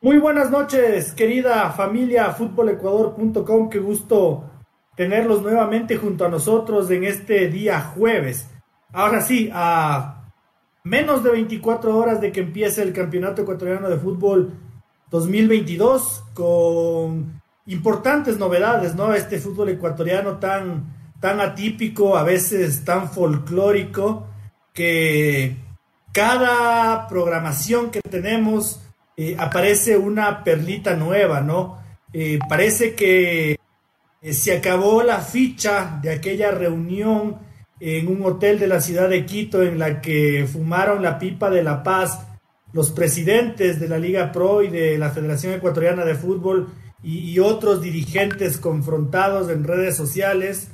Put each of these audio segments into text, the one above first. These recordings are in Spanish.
Muy buenas noches, querida familia futbolecuador.com. Qué gusto tenerlos nuevamente junto a nosotros en este día jueves. Ahora sí, a menos de 24 horas de que empiece el Campeonato Ecuatoriano de Fútbol 2022 con importantes novedades, ¿no? Este fútbol ecuatoriano tan, tan atípico, a veces tan folclórico, que cada programación que tenemos eh, aparece una perlita nueva, ¿no? Eh, parece que eh, se acabó la ficha de aquella reunión en un hotel de la ciudad de Quito en la que fumaron la pipa de la paz los presidentes de la Liga Pro y de la Federación Ecuatoriana de Fútbol y, otros dirigentes confrontados en redes sociales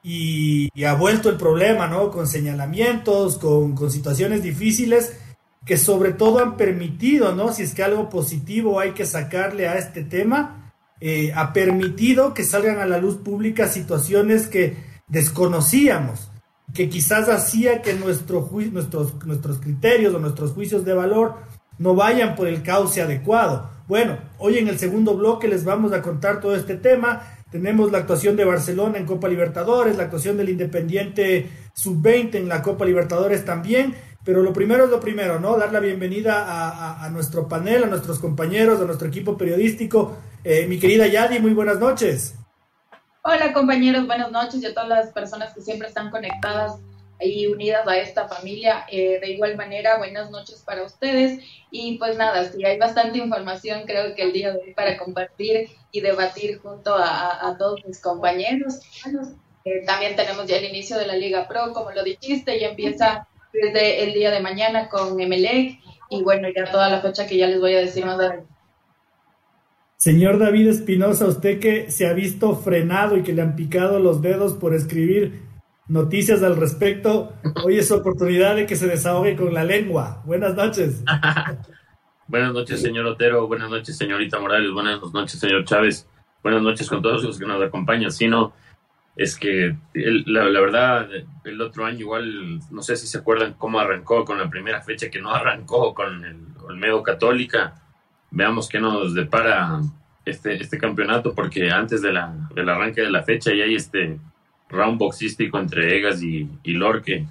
y, ha vuelto el problema, ¿no? Con señalamientos, con, con situaciones difíciles que sobre todo han permitido, ¿no? Si es que algo positivo hay que sacarle a este tema, eh, ha permitido que salgan a la luz pública situaciones que desconocíamos, que quizás hacía que nuestro nuestros, nuestros criterios o nuestros juicios de valor no vayan por el cauce adecuado. Bueno, hoy en el segundo bloque les vamos a contar todo este tema. Tenemos la actuación de Barcelona en Copa Libertadores, la actuación del Independiente Sub-20 en la Copa Libertadores también pero lo primero es lo primero, ¿no? Dar la bienvenida a, nuestro panel, a nuestros compañeros, a nuestro equipo periodístico. Eh, mi querida Yadi, muy buenas noches. Hola compañeros, buenas noches y a todas las personas que siempre están conectadas y unidas a esta familia. Eh, de igual manera, buenas noches para ustedes. Y pues nada, si hay bastante información, creo que el día de hoy para compartir y debatir junto a, todos mis compañeros. Eh, también tenemos ya el inicio de la Liga Pro, como lo dijiste, y empieza desde el día de mañana con Emelec y bueno, ya toda la fecha que ya les voy a decir más adelante. Señor David Espinosa, usted que se ha visto frenado y que le han picado los dedos por escribir noticias al respecto, hoy es oportunidad de que se desahogue con la lengua. Buenas noches. buenas noches, señor Otero. Buenas noches, señorita Morales. Buenas noches, señor Chávez. Buenas noches con todos los que nos acompañan. Si no, es que la, verdad, el otro año igual, no sé si se acuerdan cómo arrancó con la primera fecha, que no arrancó con el Olmedo Católica. Veamos qué nos depara este, este campeonato, porque antes de la, del arranque de la fecha ya hay este round boxístico entre Egas y, Lorque.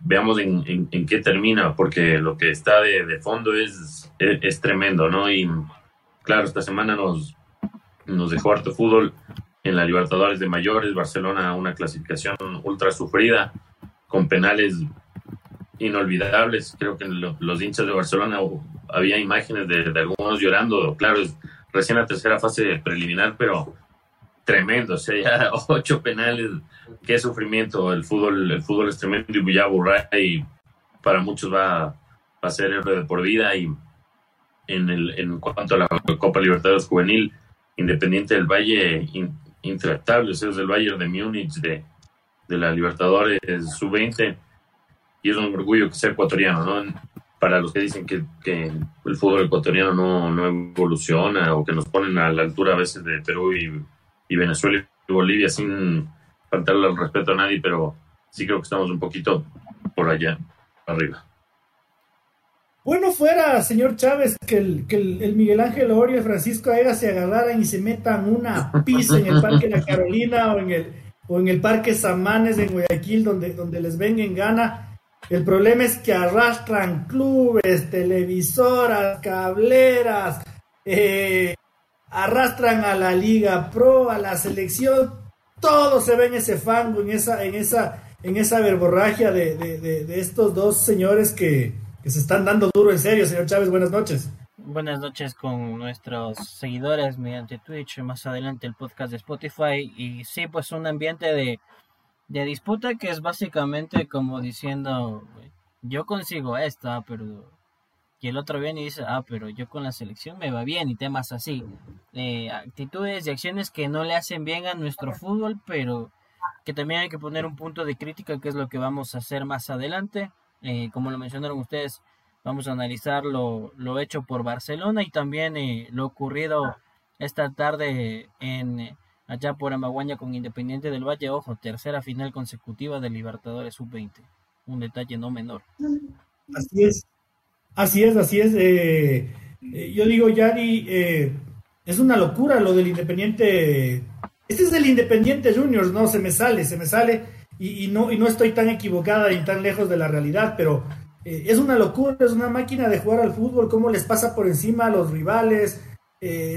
Veamos en, en, qué termina, porque lo que está de, de fondo es, es, es, tremendo, ¿no? Y claro, esta semana nos, nos dejó harto fútbol en la Libertadores de Mayores, Barcelona una clasificación ultra sufrida, con penales inolvidables. Creo que los hinchas de Barcelona había imágenes de, algunos llorando. Claro, es recién la tercera fase preliminar, pero tremendo. O sea, ya ocho penales. Qué sufrimiento. El fútbol, el fútbol es tremendo y ya y para muchos va, a ser héroe de por vida. Y en, el, en cuanto a la Copa Libertadores Juvenil, Independiente del Valle intractables, es el Bayern de Múnich de, de la Libertadores sub-20 y es un orgullo que sea ecuatoriano, ¿no? Para los que dicen que, que el fútbol ecuatoriano no, no, evoluciona o que nos ponen a la altura a veces de Perú y, y Venezuela y Bolivia sin faltarle el respeto a nadie, pero sí creo que estamos un poquito por allá, arriba. Bueno fuera, señor Chávez, que el, que el, Miguel Ángel Orio y Francisco Aega se agarraran y se metan una pizza en el Parque La Carolina o en el, o en el Parque Samanes en Guayaquil, donde, donde les venga en gana. El problema es que arrastran clubes, televisoras, cableras, eh, arrastran a la Liga Pro, a la selección, todo se ve en ese fango, en esa, en esa, en esa verborragia de, de estos dos señores que, se están dando duro en serio. Señor Chávez, buenas noches. Buenas noches con nuestros seguidores mediante Twitch, más adelante el podcast de Spotify y sí, pues un ambiente de, de disputa que es básicamente como diciendo, yo consigo esto, ah, pero... Y el otro viene y dice, ah, pero yo con la selección me va bien y temas así. Eh, actitudes y acciones que no le hacen bien a nuestro fútbol, pero que también hay que poner un punto de crítica, que es lo que vamos a hacer más adelante. Eh, como lo mencionaron ustedes, vamos a analizar lo, hecho por Barcelona y también eh, lo ocurrido esta tarde en eh, allá por Amaguaña con Independiente del Valle. Ojo, tercera final consecutiva de Libertadores Sub-20. Un detalle no menor. Así es. Así es, así es. eh, yo digo, Yadi, eh, es una locura lo del Independiente. Este es el Independiente Juniors, ¿no? Se me sale, se me sale. Y, no, y no estoy tan equivocada y tan lejos de la realidad, pero eh, es una locura, es una máquina de jugar al fútbol, cómo les pasa por encima a los rivales.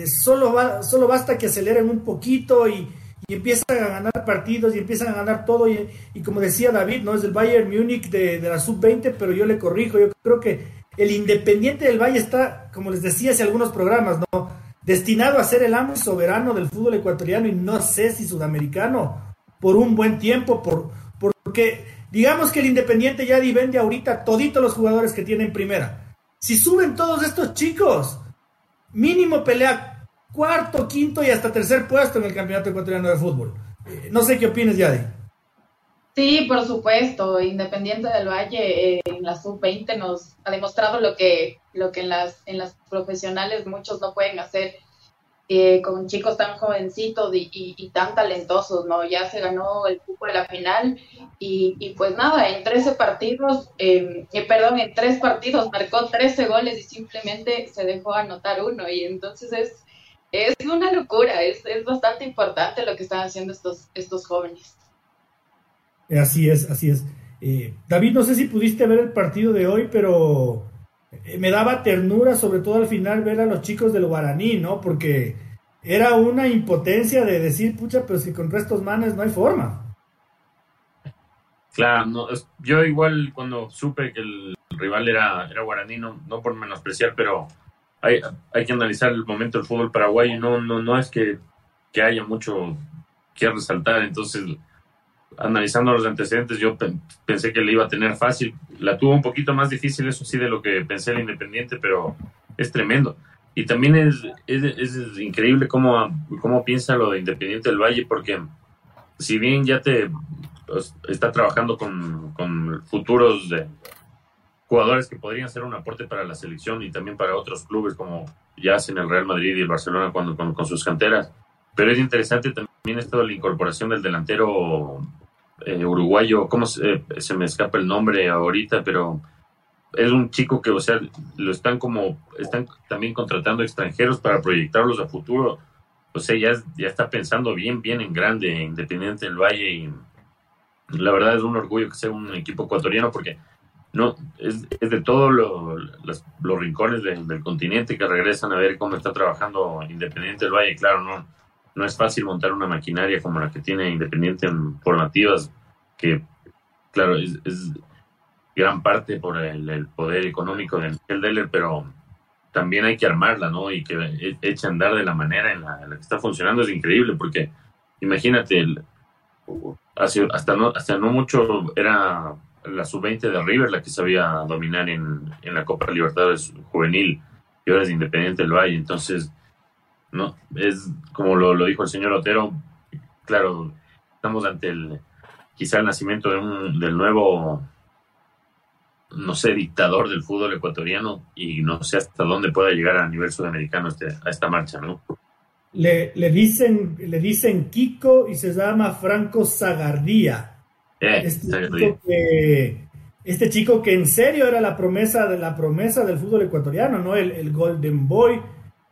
solo, va, solo basta que aceleren un poquito y, y empiezan a ganar partidos y empiezan a ganar todo. Y, como decía David, no es el Bayern Múnich de, de la sub-20, pero yo le corrijo. Yo creo que el Independiente del Valle está, como les decía hace algunos programas, ¿no? destinado a ser el amo soberano del fútbol ecuatoriano y no sé si sudamericano por un buen tiempo, por, porque digamos que el Independiente ya vende ahorita toditos los jugadores que tienen primera. Si suben todos estos chicos, mínimo pelea cuarto, quinto y hasta tercer puesto en el Campeonato Ecuatoriano de Fútbol. Eh, no sé qué opinas, Yadi. Sí, por supuesto. Independiente del Valle eh, en la sub-20 nos ha demostrado lo que, lo que en, las, en las profesionales muchos no pueden hacer eh, con chicos tan jovencitos y, tan talentosos, ¿no? Ya se ganó el cupo de la final y, y pues nada, en 13 partidos, em, perdón, en tres partidos marcó 13 goles y simplemente se dejó anotar uno y entonces es es una locura, es, bastante importante lo que están haciendo estos, estos jóvenes. Así es, así es. Eh, David, no sé si pudiste ver el partido de hoy, pero eh, me daba ternura, sobre todo al final, ver a los chicos del Guaraní, ¿no? Porque era una impotencia de decir, pucha, pero si con restos manes no hay forma. Claro, no, yo igual cuando supe que el rival era, era Guaraní, no, no por menospreciar, pero hay, hay que analizar el momento del fútbol paraguayo. No, no, no es que, haya mucho que resaltar. Entonces, analizando los antecedentes, yo pensé que le iba a tener fácil. La tuvo un poquito más difícil, eso sí, de lo que pensé el Independiente, pero es tremendo. Y también es, increíble cómo, cómo piensa lo de Independiente del Valle, porque si bien ya te pues, está trabajando con, futuros de, jugadores que podrían ser un aporte para la selección y también para otros clubes como ya hacen el Real Madrid y el Barcelona cuando, con, sus canteras. Pero es interesante también esto la incorporación del delantero eh, uruguayo, ¿cómo se, se, me escapa el nombre ahorita? Pero es un chico que, o sea, lo están como, están también contratando extranjeros para proyectarlos a futuro. O sea, ya, ya está pensando bien, bien en grande, Independiente del Valle y la verdad es un orgullo que sea un equipo ecuatoriano porque no es, de todos los, rincones del continente que regresan a ver cómo está trabajando Independiente del Valle. Claro, no, no es fácil montar una maquinaria como la que tiene Independiente en formativas, que claro, es, gran parte por el, poder económico de Miguel Deller, pero también hay que armarla, ¿no? Y que e, eche a andar de la manera en la, que está funcionando es increíble, porque imagínate, el, hasta, no, hasta no mucho era la sub-20 de River la que sabía dominar en, la Copa Libertadores juvenil y ahora es Independiente del Valle. Entonces, no es como lo, dijo el señor Otero, claro, estamos ante el quizá el nacimiento de un, del nuevo, no sé, dictador del fútbol ecuatoriano y no sé hasta dónde pueda llegar a nivel sudamericano este, a esta marcha, ¿no? Le, le, dicen, le dicen Kiko y se llama Franco Zagardía eh, este, chico que, este, chico que, en serio era la promesa de la promesa del fútbol ecuatoriano, ¿no? El, Golden Boy,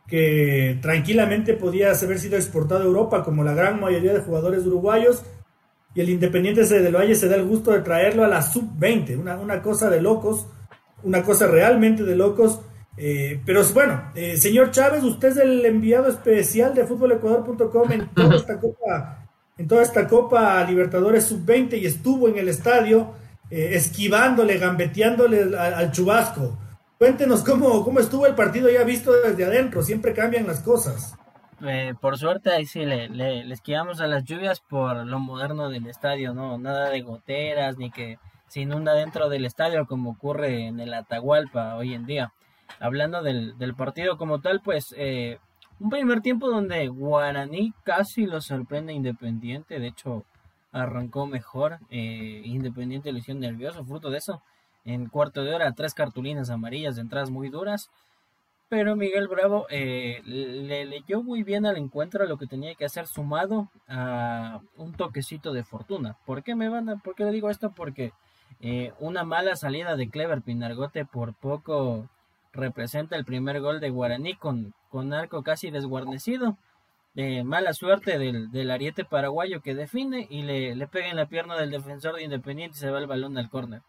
que tranquilamente podía haber sido exportado a Europa, como la gran mayoría de jugadores uruguayos, y el Independiente del Valle se da el gusto de traerlo a la sub-20, una, una, cosa de locos, una cosa realmente de locos. Eh, pero bueno, eh, señor Chávez, usted es el enviado especial de fútbolecuador.com en toda esta copa en toda esta Copa Libertadores Sub-20 y estuvo en el estadio eh, esquivándole, gambeteándole al, chubasco. Cuéntenos cómo, cómo estuvo el partido ya visto desde adentro, siempre cambian las cosas. Eh, por suerte ahí sí le, le, esquivamos a las lluvias por lo moderno del estadio, no nada de goteras ni que se inunda dentro del estadio como ocurre en el Atahualpa hoy en día. Hablando del, del partido como tal, pues eh, un primer tiempo donde Guaraní casi lo sorprende Independiente, de hecho arrancó mejor, eh, Independiente le hicieron nervioso, fruto de eso. En cuarto de hora, tres cartulinas amarillas de entradas muy duras. Pero Miguel Bravo eh, le leyó muy bien al encuentro lo que tenía que hacer sumado a un toquecito de fortuna. ¿Por qué me van a, por qué le digo esto? Porque eh, una mala salida de Clever Pinargote por poco representa el primer gol de Guaraní con, con arco casi desguarnecido. De mala suerte del, del, ariete paraguayo que define y le, le pega en la pierna del defensor de Independiente y se va el balón al córner.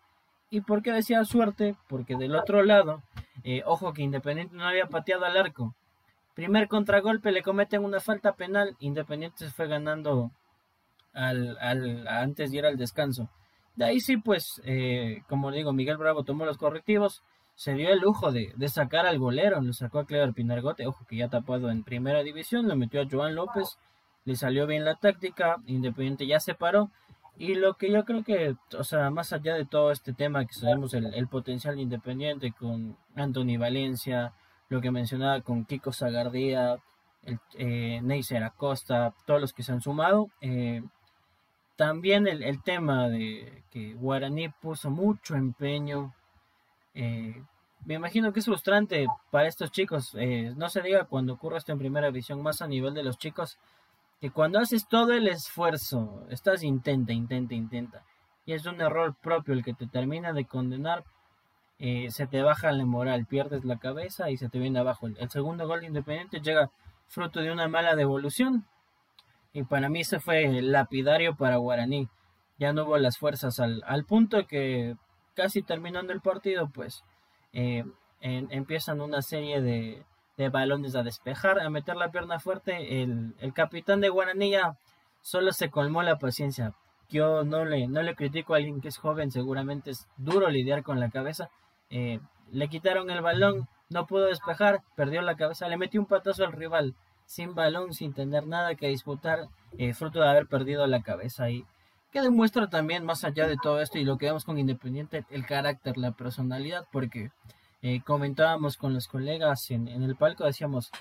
¿Y por qué decía suerte? Porque del otro lado, eh, ojo que Independiente no había pateado al arco. Primer contragolpe, le cometen una falta penal. Independiente se fue ganando al, al, antes de ir al descanso. De ahí sí, pues, eh, como digo, Miguel Bravo tomó los correctivos. Se dio el lujo de, de sacar al golero. Lo sacó a Clever Pinargote. Ojo que ya tapado en primera división. Lo metió a Joan López. Le salió bien la táctica. Independiente ya se paró y lo que yo creo que, o sea, más allá de todo este tema que sabemos el, potencial independiente con Anthony Valencia, lo que mencionaba con Kiko Zagardía, el, eh, Neisser Acosta, todos los que se han sumado, eh, también el, tema de que Guaraní puso mucho empeño. Eh, me imagino que es frustrante para estos chicos. Eh, no se diga cuando ocurre esto en primera división, más a nivel de los chicos que cuando haces todo el esfuerzo, estás intenta, intenta, intenta, y es un error propio el que te termina de condenar, eh, se te baja la moral, pierdes la cabeza y se te viene abajo. El, segundo gol de Independiente llega fruto de una mala devolución, y para mí ese fue lapidario para Guaraní. Ya no hubo las fuerzas al, al punto que casi terminando el partido, pues eh, empiezan una serie de, de balones a despejar, a meter la pierna fuerte. El, capitán de Guaranilla solo se colmó la paciencia. Yo no le, no le critico a alguien que es joven, seguramente es duro lidiar con la cabeza. Eh, le quitaron el balón, no pudo despejar, perdió la cabeza, le metió un patazo al rival, sin balón, sin tener nada que disputar, eh, fruto de haber perdido la cabeza. Y que demuestra también, más allá de todo esto y lo que vemos con Independiente, el carácter, la personalidad, porque eh, comentábamos con los colegas en, el palco, decíamos,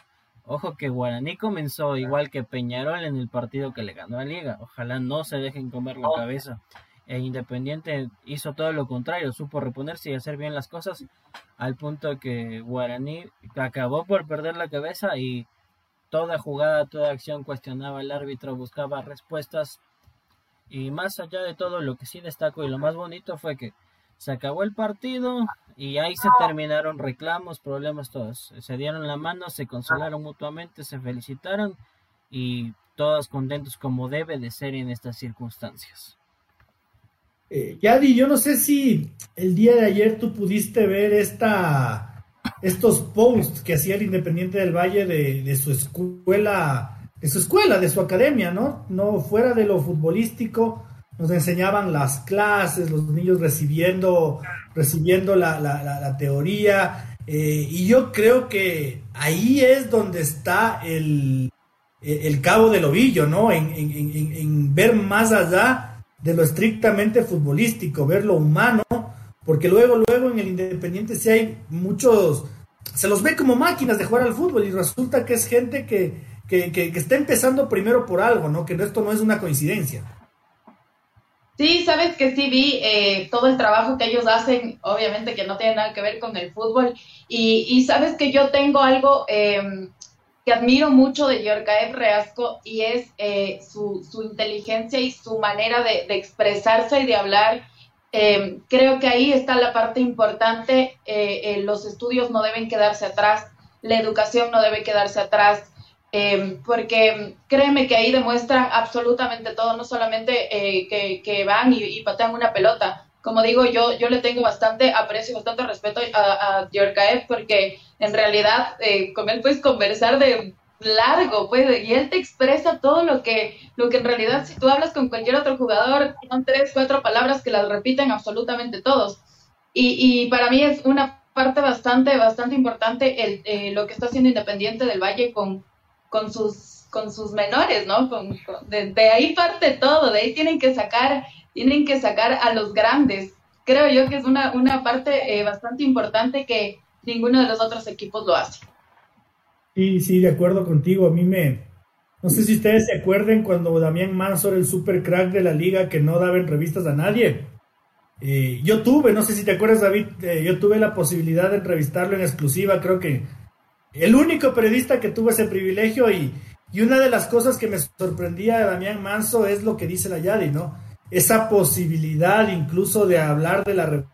ojo que Guaraní comenzó igual que Peñarol en el partido que le ganó a Liga, ojalá no se dejen comer la cabeza. E Independiente hizo todo lo contrario, supo reponerse y hacer bien las cosas, al punto que Guaraní acabó por perder la cabeza y toda jugada, toda acción cuestionaba al árbitro, buscaba respuestas. Y más allá de todo, lo que sí destaco y lo más bonito fue que se acabó el partido y ahí se terminaron reclamos, problemas, todos. Se dieron la mano, se consolaron mutuamente, se felicitaron y todos contentos como debe de ser en estas circunstancias. Eh, Yadi, yo no sé si el día de ayer tú pudiste ver esta, estos posts que hacía el Independiente del Valle de, de su escuela, de su escuela, de su academia, ¿no? No fuera de lo futbolístico, nos enseñaban las clases, los niños recibiendo, recibiendo la, la, teoría. Eh, y yo creo que ahí es donde está el, el cabo del ovillo, ¿no? En, en, en, ver más allá de lo estrictamente futbolístico, ver lo humano, porque luego, luego en el Independiente sí hay muchos, se los ve como máquinas de jugar al fútbol y resulta que es gente que, que, que, que está empezando primero por algo, ¿no? Que esto no es una coincidencia. Sí, sabes que sí vi eh, todo el trabajo que ellos hacen, obviamente que no tiene nada que ver con el fútbol, y, sabes que yo tengo algo em, que admiro mucho de Yorkaev Reasco y es eh, su, su, inteligencia y su manera de, expresarse y de hablar. Em, creo que ahí está la parte importante, eh, los estudios no deben quedarse atrás, la educación no debe quedarse atrás. Em, porque créeme que ahí demuestran absolutamente todo, no solamente eh, que, van y, patean una pelota. Como digo, yo, yo le tengo bastante aprecio, bastante respeto a, a porque en realidad eh, con él puedes conversar de largo, pues, y él te expresa todo lo que, lo que en realidad si tú hablas con cualquier otro jugador, son tres, cuatro palabras que las repiten absolutamente todos. Y, y para mí es una parte bastante, bastante importante el, eh, lo que está haciendo Independiente del Valle con, con sus, con sus menores, ¿no? Con, de, ahí parte todo, de ahí tienen que sacar, tienen que sacar a los grandes. Creo yo que es una, una parte eh, bastante importante que ninguno de los otros equipos lo hace. Sí, sí, de acuerdo contigo. A mí me, no sé si ustedes se acuerden cuando Damián Manso era el super crack de la liga que no daba entrevistas a nadie. Eh, yo tuve, no sé si te acuerdas David, eh, yo tuve la posibilidad de entrevistarlo en exclusiva, creo que el único periodista que tuvo ese privilegio y, una de las cosas que me sorprendía de Damián Manso es lo que dice la Yadi, ¿no? Esa posibilidad incluso de hablar de la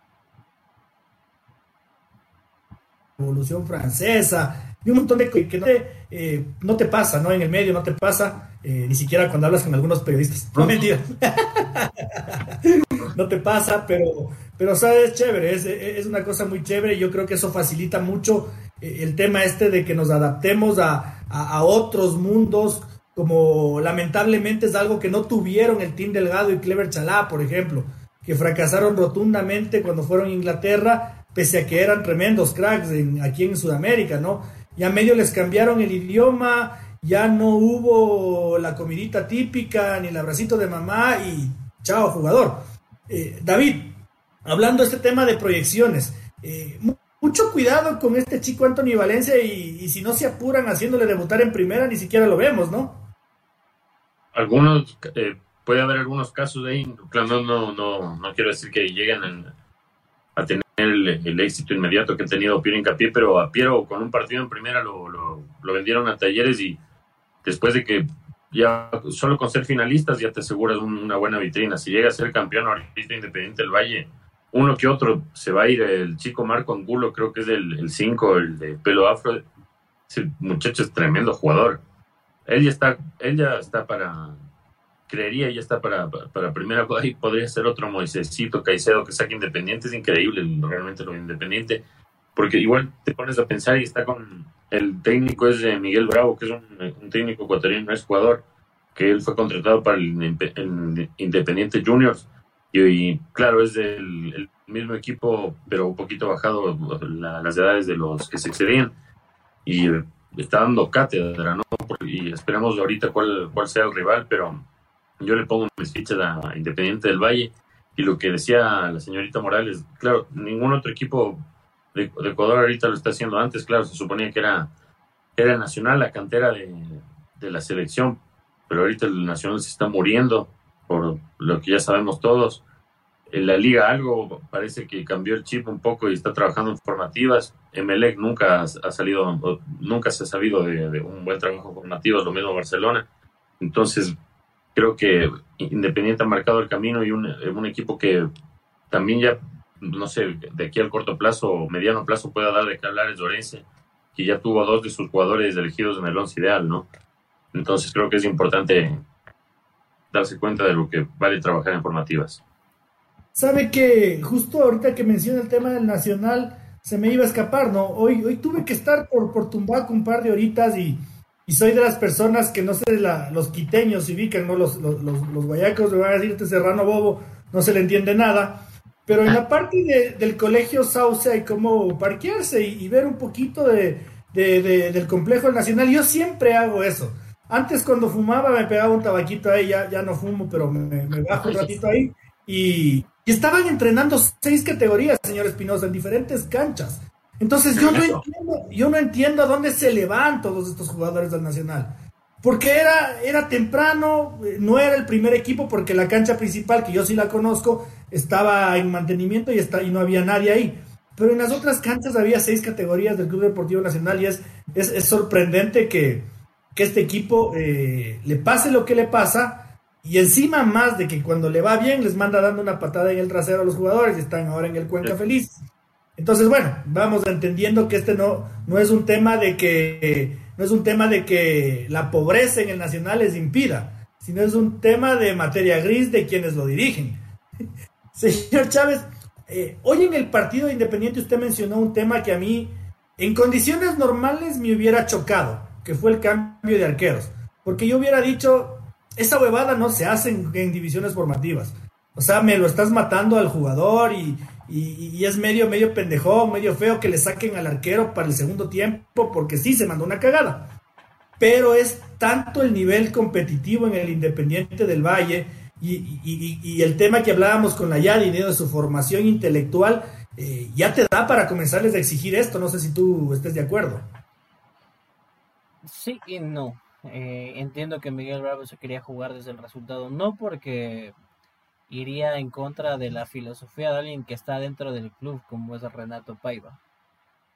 Revolución Francesa, y un montón de que no te, eh, no te pasa, ¿no? En el medio no te pasa, eh, ni siquiera cuando hablas con algunos periodistas. No, mentira. no te pasa, pero, pero sabes, chévere, es, es, una cosa muy chévere. Yo creo que eso facilita mucho el tema este de que nos adaptemos a, a, otros mundos, como lamentablemente es algo que no tuvieron el Team Delgado y Clever Chalá, por ejemplo, que fracasaron rotundamente cuando fueron a Inglaterra, pese a que eran tremendos cracks en, aquí en Sudamérica, ¿no? Ya medio les cambiaron el idioma, ya no hubo la comidita típica, ni el abracito de mamá y chao jugador. Eh, David, hablando de este tema de proyecciones, eh, mucho cuidado con este chico Anthony Valencia y, y, si no se apuran haciéndole debutar en primera, ni siquiera lo vemos, ¿no? Algunos, eh, puede haber algunos casos de ahí, claro, no, no, no, quiero decir que lleguen a tener el, el, éxito inmediato que ha tenido Piero Incapié, pero a Piero con un partido en primera lo, lo, lo vendieron a talleres y después de que ya solo con ser finalistas ya te aseguras una buena vitrina. Si llega a ser campeón ahorita Independiente del Valle, uno que otro se va a ir. El chico Marco Angulo, creo que es el 5, el, el, de pelo afro. Ese muchacho es tremendo jugador. Él ya está, él ya está para, creería ya está para, para, para primera. Ahí podría ser otro Moisésito Caicedo que saque Independiente. Es increíble realmente lo Independiente. Porque igual te pones a pensar y está con el técnico es de Miguel Bravo, que es un, un técnico ecuatoriano, es jugador, que él fue contratado para el, el Independiente Juniors. Y, claro, es del el mismo equipo, pero un poquito bajado la, las edades de los que se excedían. Y está dando cátedra, ¿no? Y esperamos ahorita cuál, cuál sea el rival, pero yo le pongo mis fichas a Independiente del Valle. Y lo que decía la señorita Morales, claro, ningún otro equipo de, de, Ecuador ahorita lo está haciendo antes, claro, se suponía que era, era nacional, la cantera de, de, la selección, pero ahorita el nacional se está muriendo, por lo que ya sabemos todos. En la liga algo parece que cambió el chip un poco y está trabajando en formativas. Emelec nunca ha salido, nunca se ha sabido de, de un buen trabajo en formativas, lo mismo Barcelona. Entonces, creo que Independiente ha marcado el camino y un, un equipo que también ya no sé, de aquí al corto plazo o mediano plazo pueda dar de qué hablar es Lorense, que ya tuvo dos de sus jugadores elegidos en el once ideal, ¿no? Entonces creo que es importante darse cuenta de lo que vale trabajar en formativas. Sabe que justo ahorita que menciona el tema del Nacional, se me iba a escapar, ¿no? Hoy, hoy tuve que estar por, por Tumbaco un par de horitas y, y soy de las personas que no sé, los quiteños se ubican, ¿no? Los, los, los, los guayacos le van a decir este serrano bobo, no se le entiende nada pero en la parte de, del colegio Sauce hay como parquearse y, y ver un poquito de, de, de, del complejo nacional. Yo siempre hago eso. Antes cuando fumaba me pegaba un tabaquito ahí, ya, ya no fumo, pero me, me bajo un ratito ahí. Y, y, estaban entrenando seis categorías, señor Espinosa, en diferentes canchas. Entonces yo no entiendo, yo no entiendo dónde se le van todos estos jugadores del Nacional. Porque era, era temprano, no era el primer equipo, porque la cancha principal, que yo sí la conozco, estaba en mantenimiento y, está, y no había nadie ahí. Pero en las otras canchas había seis categorías del Club Deportivo Nacional y es, es, es sorprendente que, que, este equipo eh, le pase lo que le pasa y encima más de que cuando le va bien les manda dando una patada en el trasero a los jugadores y están ahora en el Cuenca Feliz. Entonces, bueno, vamos entendiendo que este no, no es un tema de que no es un tema de que la pobreza en el Nacional les impida, sino es un tema de materia gris de quienes lo dirigen. Señor Chávez, eh, hoy en el partido Independiente usted mencionó un tema que a mí, en condiciones normales, me hubiera chocado, que fue el cambio de arqueros. Porque yo hubiera dicho, esa huevada no se hace en, divisiones formativas. O sea, me lo estás matando al jugador y, y, es medio, medio pendejón, medio feo que le saquen al arquero para el segundo tiempo, porque sí, se mandó una cagada. Pero es tanto el nivel competitivo en el Independiente del Valle y, y, y el tema que hablábamos con la Yadi de su formación intelectual, eh, ya te da para comenzarles a exigir esto. No sé si tú estés de acuerdo. Sí y no. Eh, entiendo que Miguel Bravo se quería jugar desde el resultado, no porque iría en contra de la filosofía de alguien que está dentro del club, como es Renato Paiva.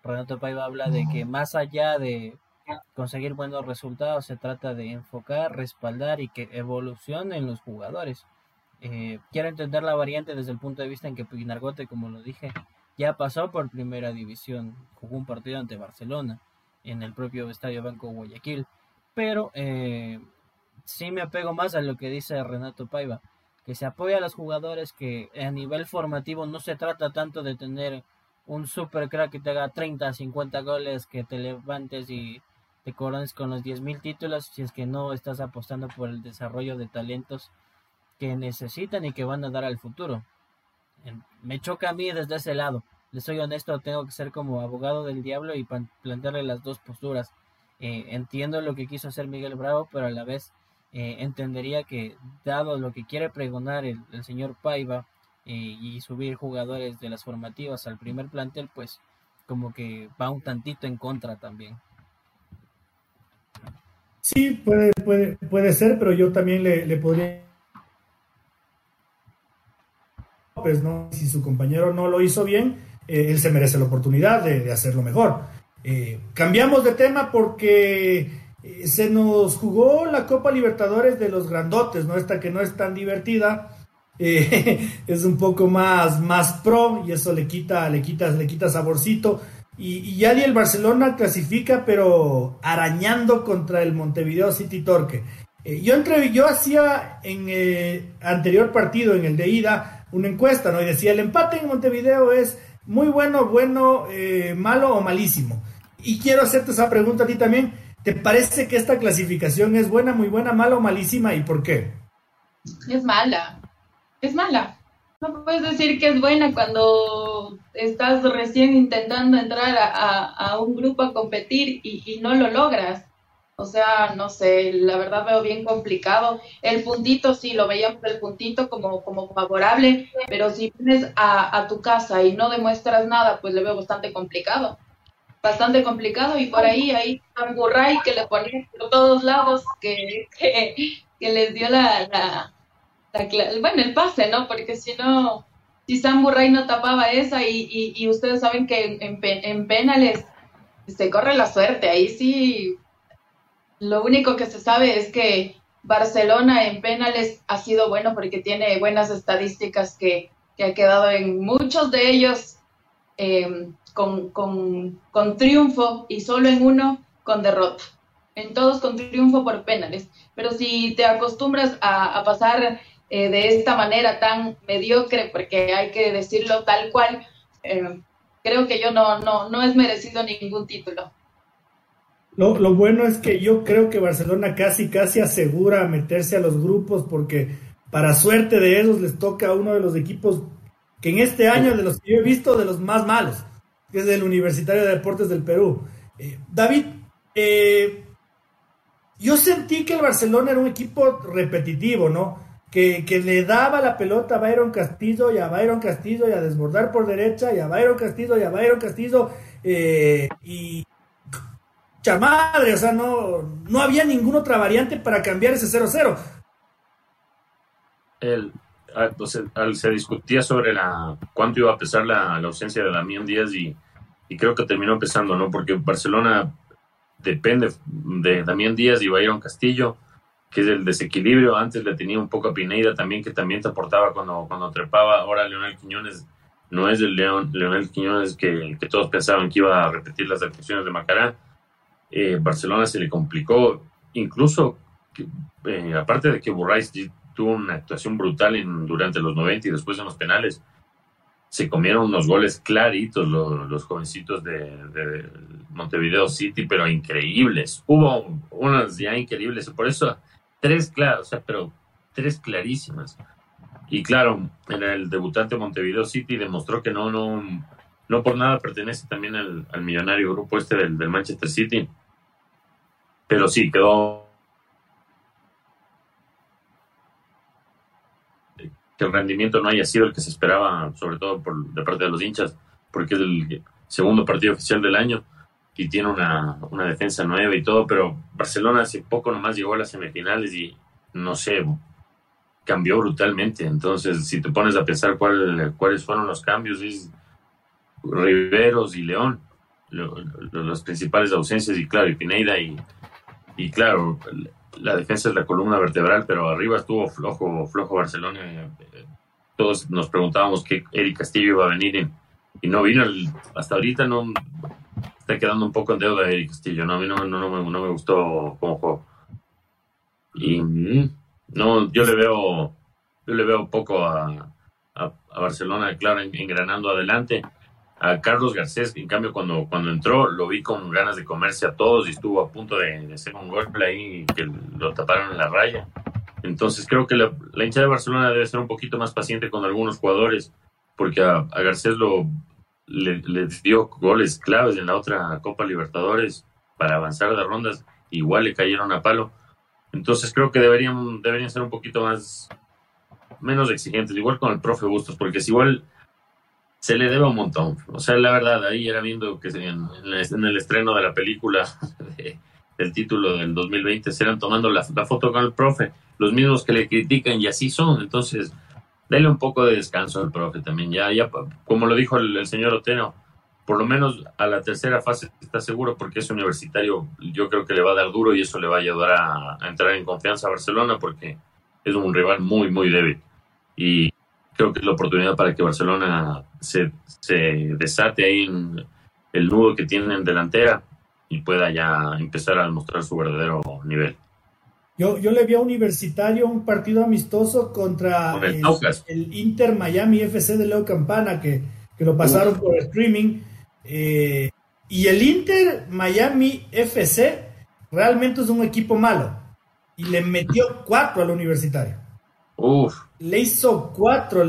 Renato Paiva habla de que más allá de conseguir buenos resultados, se trata de enfocar, respaldar y que evolucionen los jugadores. Eh, quiero entender la variante desde el punto de vista en que Pinargote, como lo dije, ya pasó por primera división, jugó un partido ante Barcelona en el propio Estadio Banco Guayaquil, pero eh, sí me apego más a lo que dice Renato Paiva, que se apoya a los jugadores que a nivel formativo no se trata tanto de tener un super crack que te haga 30, 50 goles, que te levantes y te corones con los 10.000 títulos, si es que no estás apostando por el desarrollo de talentos que necesitan y que van a dar al futuro. Me choca a mí desde ese lado. Les soy honesto, tengo que ser como abogado del diablo y plantearle las dos posturas. Eh, entiendo lo que quiso hacer Miguel Bravo, pero a la vez eh, entendería que dado lo que quiere pregonar el, señor Paiva eh, y subir jugadores de las formativas al primer plantel, pues como que va un tantito en contra también. Sí, puede, puede, puede ser, pero yo también le, le podría... Pues no, si su compañero no lo hizo bien, eh, él se merece la oportunidad de, de hacerlo mejor. cambiamos de tema porque eh, se nos jugó la Copa Libertadores de los grandotes, ¿no? Esta que no es tan divertida, eh, es un poco más, más pro y eso le quita, le quita, le quita saborcito. Y, ya el Barcelona clasifica, pero arañando contra el Montevideo City Torque. Eh, yo, entre, yo hacía en el anterior partido, en el de ida, una encuesta, ¿no? Y decía, el empate en Montevideo es muy bueno, bueno, malo o malísimo. Y quiero hacerte esa pregunta a ti también. ¿Te parece que esta clasificación es buena, muy buena, mala o malísima y por qué? Es mala, es mala. No puedes decir que es buena cuando estás recién intentando entrar a, un grupo a competir y, no lo logras. O sea, no sé, la verdad veo bien complicado. El puntito sí, lo veíamos el puntito como, como favorable, pero si vienes a, tu casa y no demuestras nada, pues le veo bastante complicado bastante complicado y por ahí hay Burray que le ponía por todos lados que, que, les dio la, la, bueno el pase no porque si no si Sam Burray no tapaba esa y, y, ustedes saben que en, en, penales se corre la suerte ahí sí lo único que se sabe es que Barcelona en penales ha sido bueno porque tiene buenas estadísticas que, que ha quedado en muchos de ellos eh, con, con, triunfo y solo en uno con derrota. En todos con triunfo por penales. Pero si te acostumbras a, pasar eh, de esta manera tan mediocre, porque hay que decirlo tal cual, eh, creo que yo no, no, no es merecido ningún título. Lo, lo, bueno es que yo creo que Barcelona casi, casi asegura meterse a los grupos porque para suerte de ellos les toca a uno de los equipos que en este año, de los que yo he visto, de los más malos que es del Universitario de Deportes del Perú. Eh, David, eh, yo sentí que el Barcelona era un equipo repetitivo, ¿no? Que, le daba la pelota a Byron Castillo y a Byron Castillo y a desbordar por derecha y a Byron Castillo y a Byron Castillo eh, y chamadre, o sea, no, no había ninguna otra variante para cambiar ese 0-0. El, Ah, pues, se discutía sobre la cuánto iba a pesar la, ausencia de Damián Díaz y, creo que terminó pesando, ¿no? Porque Barcelona depende de Damián Díaz y Bayron Castillo, que es el desequilibrio. Antes le tenía un poco a Pineida también, que también te aportaba cuando, cuando trepaba. Ahora Leonel Quiñones no es el León, Leonel Quiñones que, todos pensaban que iba a repetir las actuaciones de Macará. Eh, Barcelona se le complicó, incluso, eh, aparte de que Burrais tuvo una actuación brutal durante los 90 y después en los penales. Se comieron unos goles claritos los, jovencitos de, Montevideo City, pero increíbles. Hubo unas ya increíbles, por eso tres claras, pero tres clarísimas. Y claro, en el debutante Montevideo City demostró que no, no, no por nada pertenece también al, millonario grupo este del, del Manchester City. Pero sí, quedó que el rendimiento no haya sido el que se esperaba, sobre todo por, de parte de los hinchas, porque es el segundo partido oficial del año y tiene una, una defensa nueva y todo, pero Barcelona hace poco nomás llegó a las semifinales y no sé, cambió brutalmente. Entonces, si te pones a pensar cuál, cuáles fueron los cambios, es Riveros y León, las principales ausencias, y claro, y Pineida, y, y claro, la defensa es la columna vertebral, pero arriba estuvo flojo, flojo Barcelona. Todos nos preguntábamos qué Eric Castillo iba a venir y no vino hasta ahorita no está quedando un poco en deuda Eric Castillo no a mí no, no, me, no gustó como juego y no yo le veo yo le veo poco a, a, Barcelona claro engranando adelante a Carlos Garcés en cambio cuando cuando entró lo vi con ganas de comerse a todos y estuvo a punto de, hacer un golpe ahí que lo taparon en la raya entonces creo que la, la hinchada de Barcelona debe ser un poquito más paciente con algunos jugadores porque a, Garcés lo, le, dio goles claves en la otra Copa Libertadores para avanzar de rondas, igual le cayeron a palo. Entonces creo que deberían, deberían ser un poquito más, menos exigentes, igual con el profe Bustos, porque es igual se le debe un montón. O sea, la verdad, ahí era viendo que en, el estreno de la película del título del 2020 se eran tomando la, la, foto con el profe, los mismos que le critican y así son. Entonces, dele un poco de descanso al profe también. Ya, ya como lo dijo el, señor Oteno, por lo menos a la tercera fase está seguro porque es universitario. Yo creo que le va a dar duro y eso le va a ayudar a, entrar en confianza a Barcelona porque es un rival muy, muy débil. Y creo que es la oportunidad para que Barcelona se, se desate ahí en el nudo que tiene en delantera y pueda ya empezar a mostrar su verdadero nivel. Yo, yo le vi a Universitario un partido amistoso contra el, Inter Miami FC de Leo Campana, que, lo pasaron por streaming. Eh, y el Inter Miami FC realmente es un equipo malo. Y le metió cuatro al Universitario. Le hizo cuatro.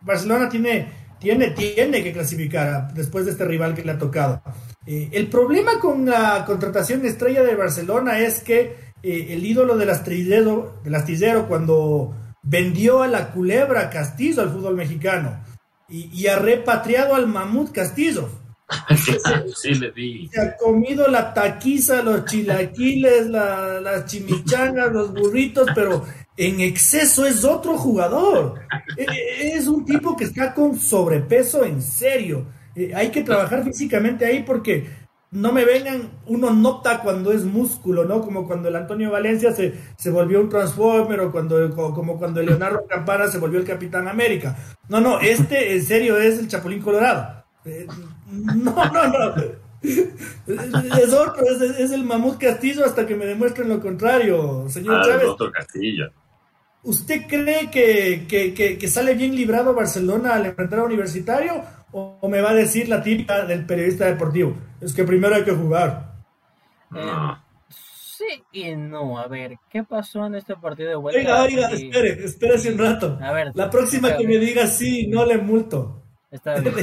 Barcelona tiene, tiene, tiene que clasificar después de este rival que le ha tocado. Eh, el problema con la contratación estrella de Barcelona es que eh, el ídolo del astillero, del astillero cuando vendió a la culebra Castillo al fútbol mexicano y, ha repatriado al mamut Castillo. sí, le di. Se ha comido la taquiza, los chilaquiles, las chimichangas, los burritos, pero en exceso es otro jugador. E, e, es un tipo que está con sobrepeso en serio. Eh, hay que trabajar físicamente ahí porque no me vengan, uno nota cuando es músculo, ¿no? Como cuando el Antonio Valencia se, se volvió un Transformer o cuando, como cuando Leonardo Campana se volvió el Capitán América. No, no, este en serio es el Chapulín Colorado. Eh, no, no, no. Es otro, es, el Mamut Castillo hasta que me demuestren lo contrario, señor ah, Chávez. Otro Castillo. ¿Usted cree que, que, que, sale bien librado Barcelona al enfrentar a Universitario o, me va a decir la típica del periodista deportivo? Es que primero hay que jugar. Eh, sí y no. A ver, ¿qué pasó en este partido de vuelta? Oiga, oiga, espere, espere un rato. A ver, la próxima que me diga sí, no le multo. Está bien. le,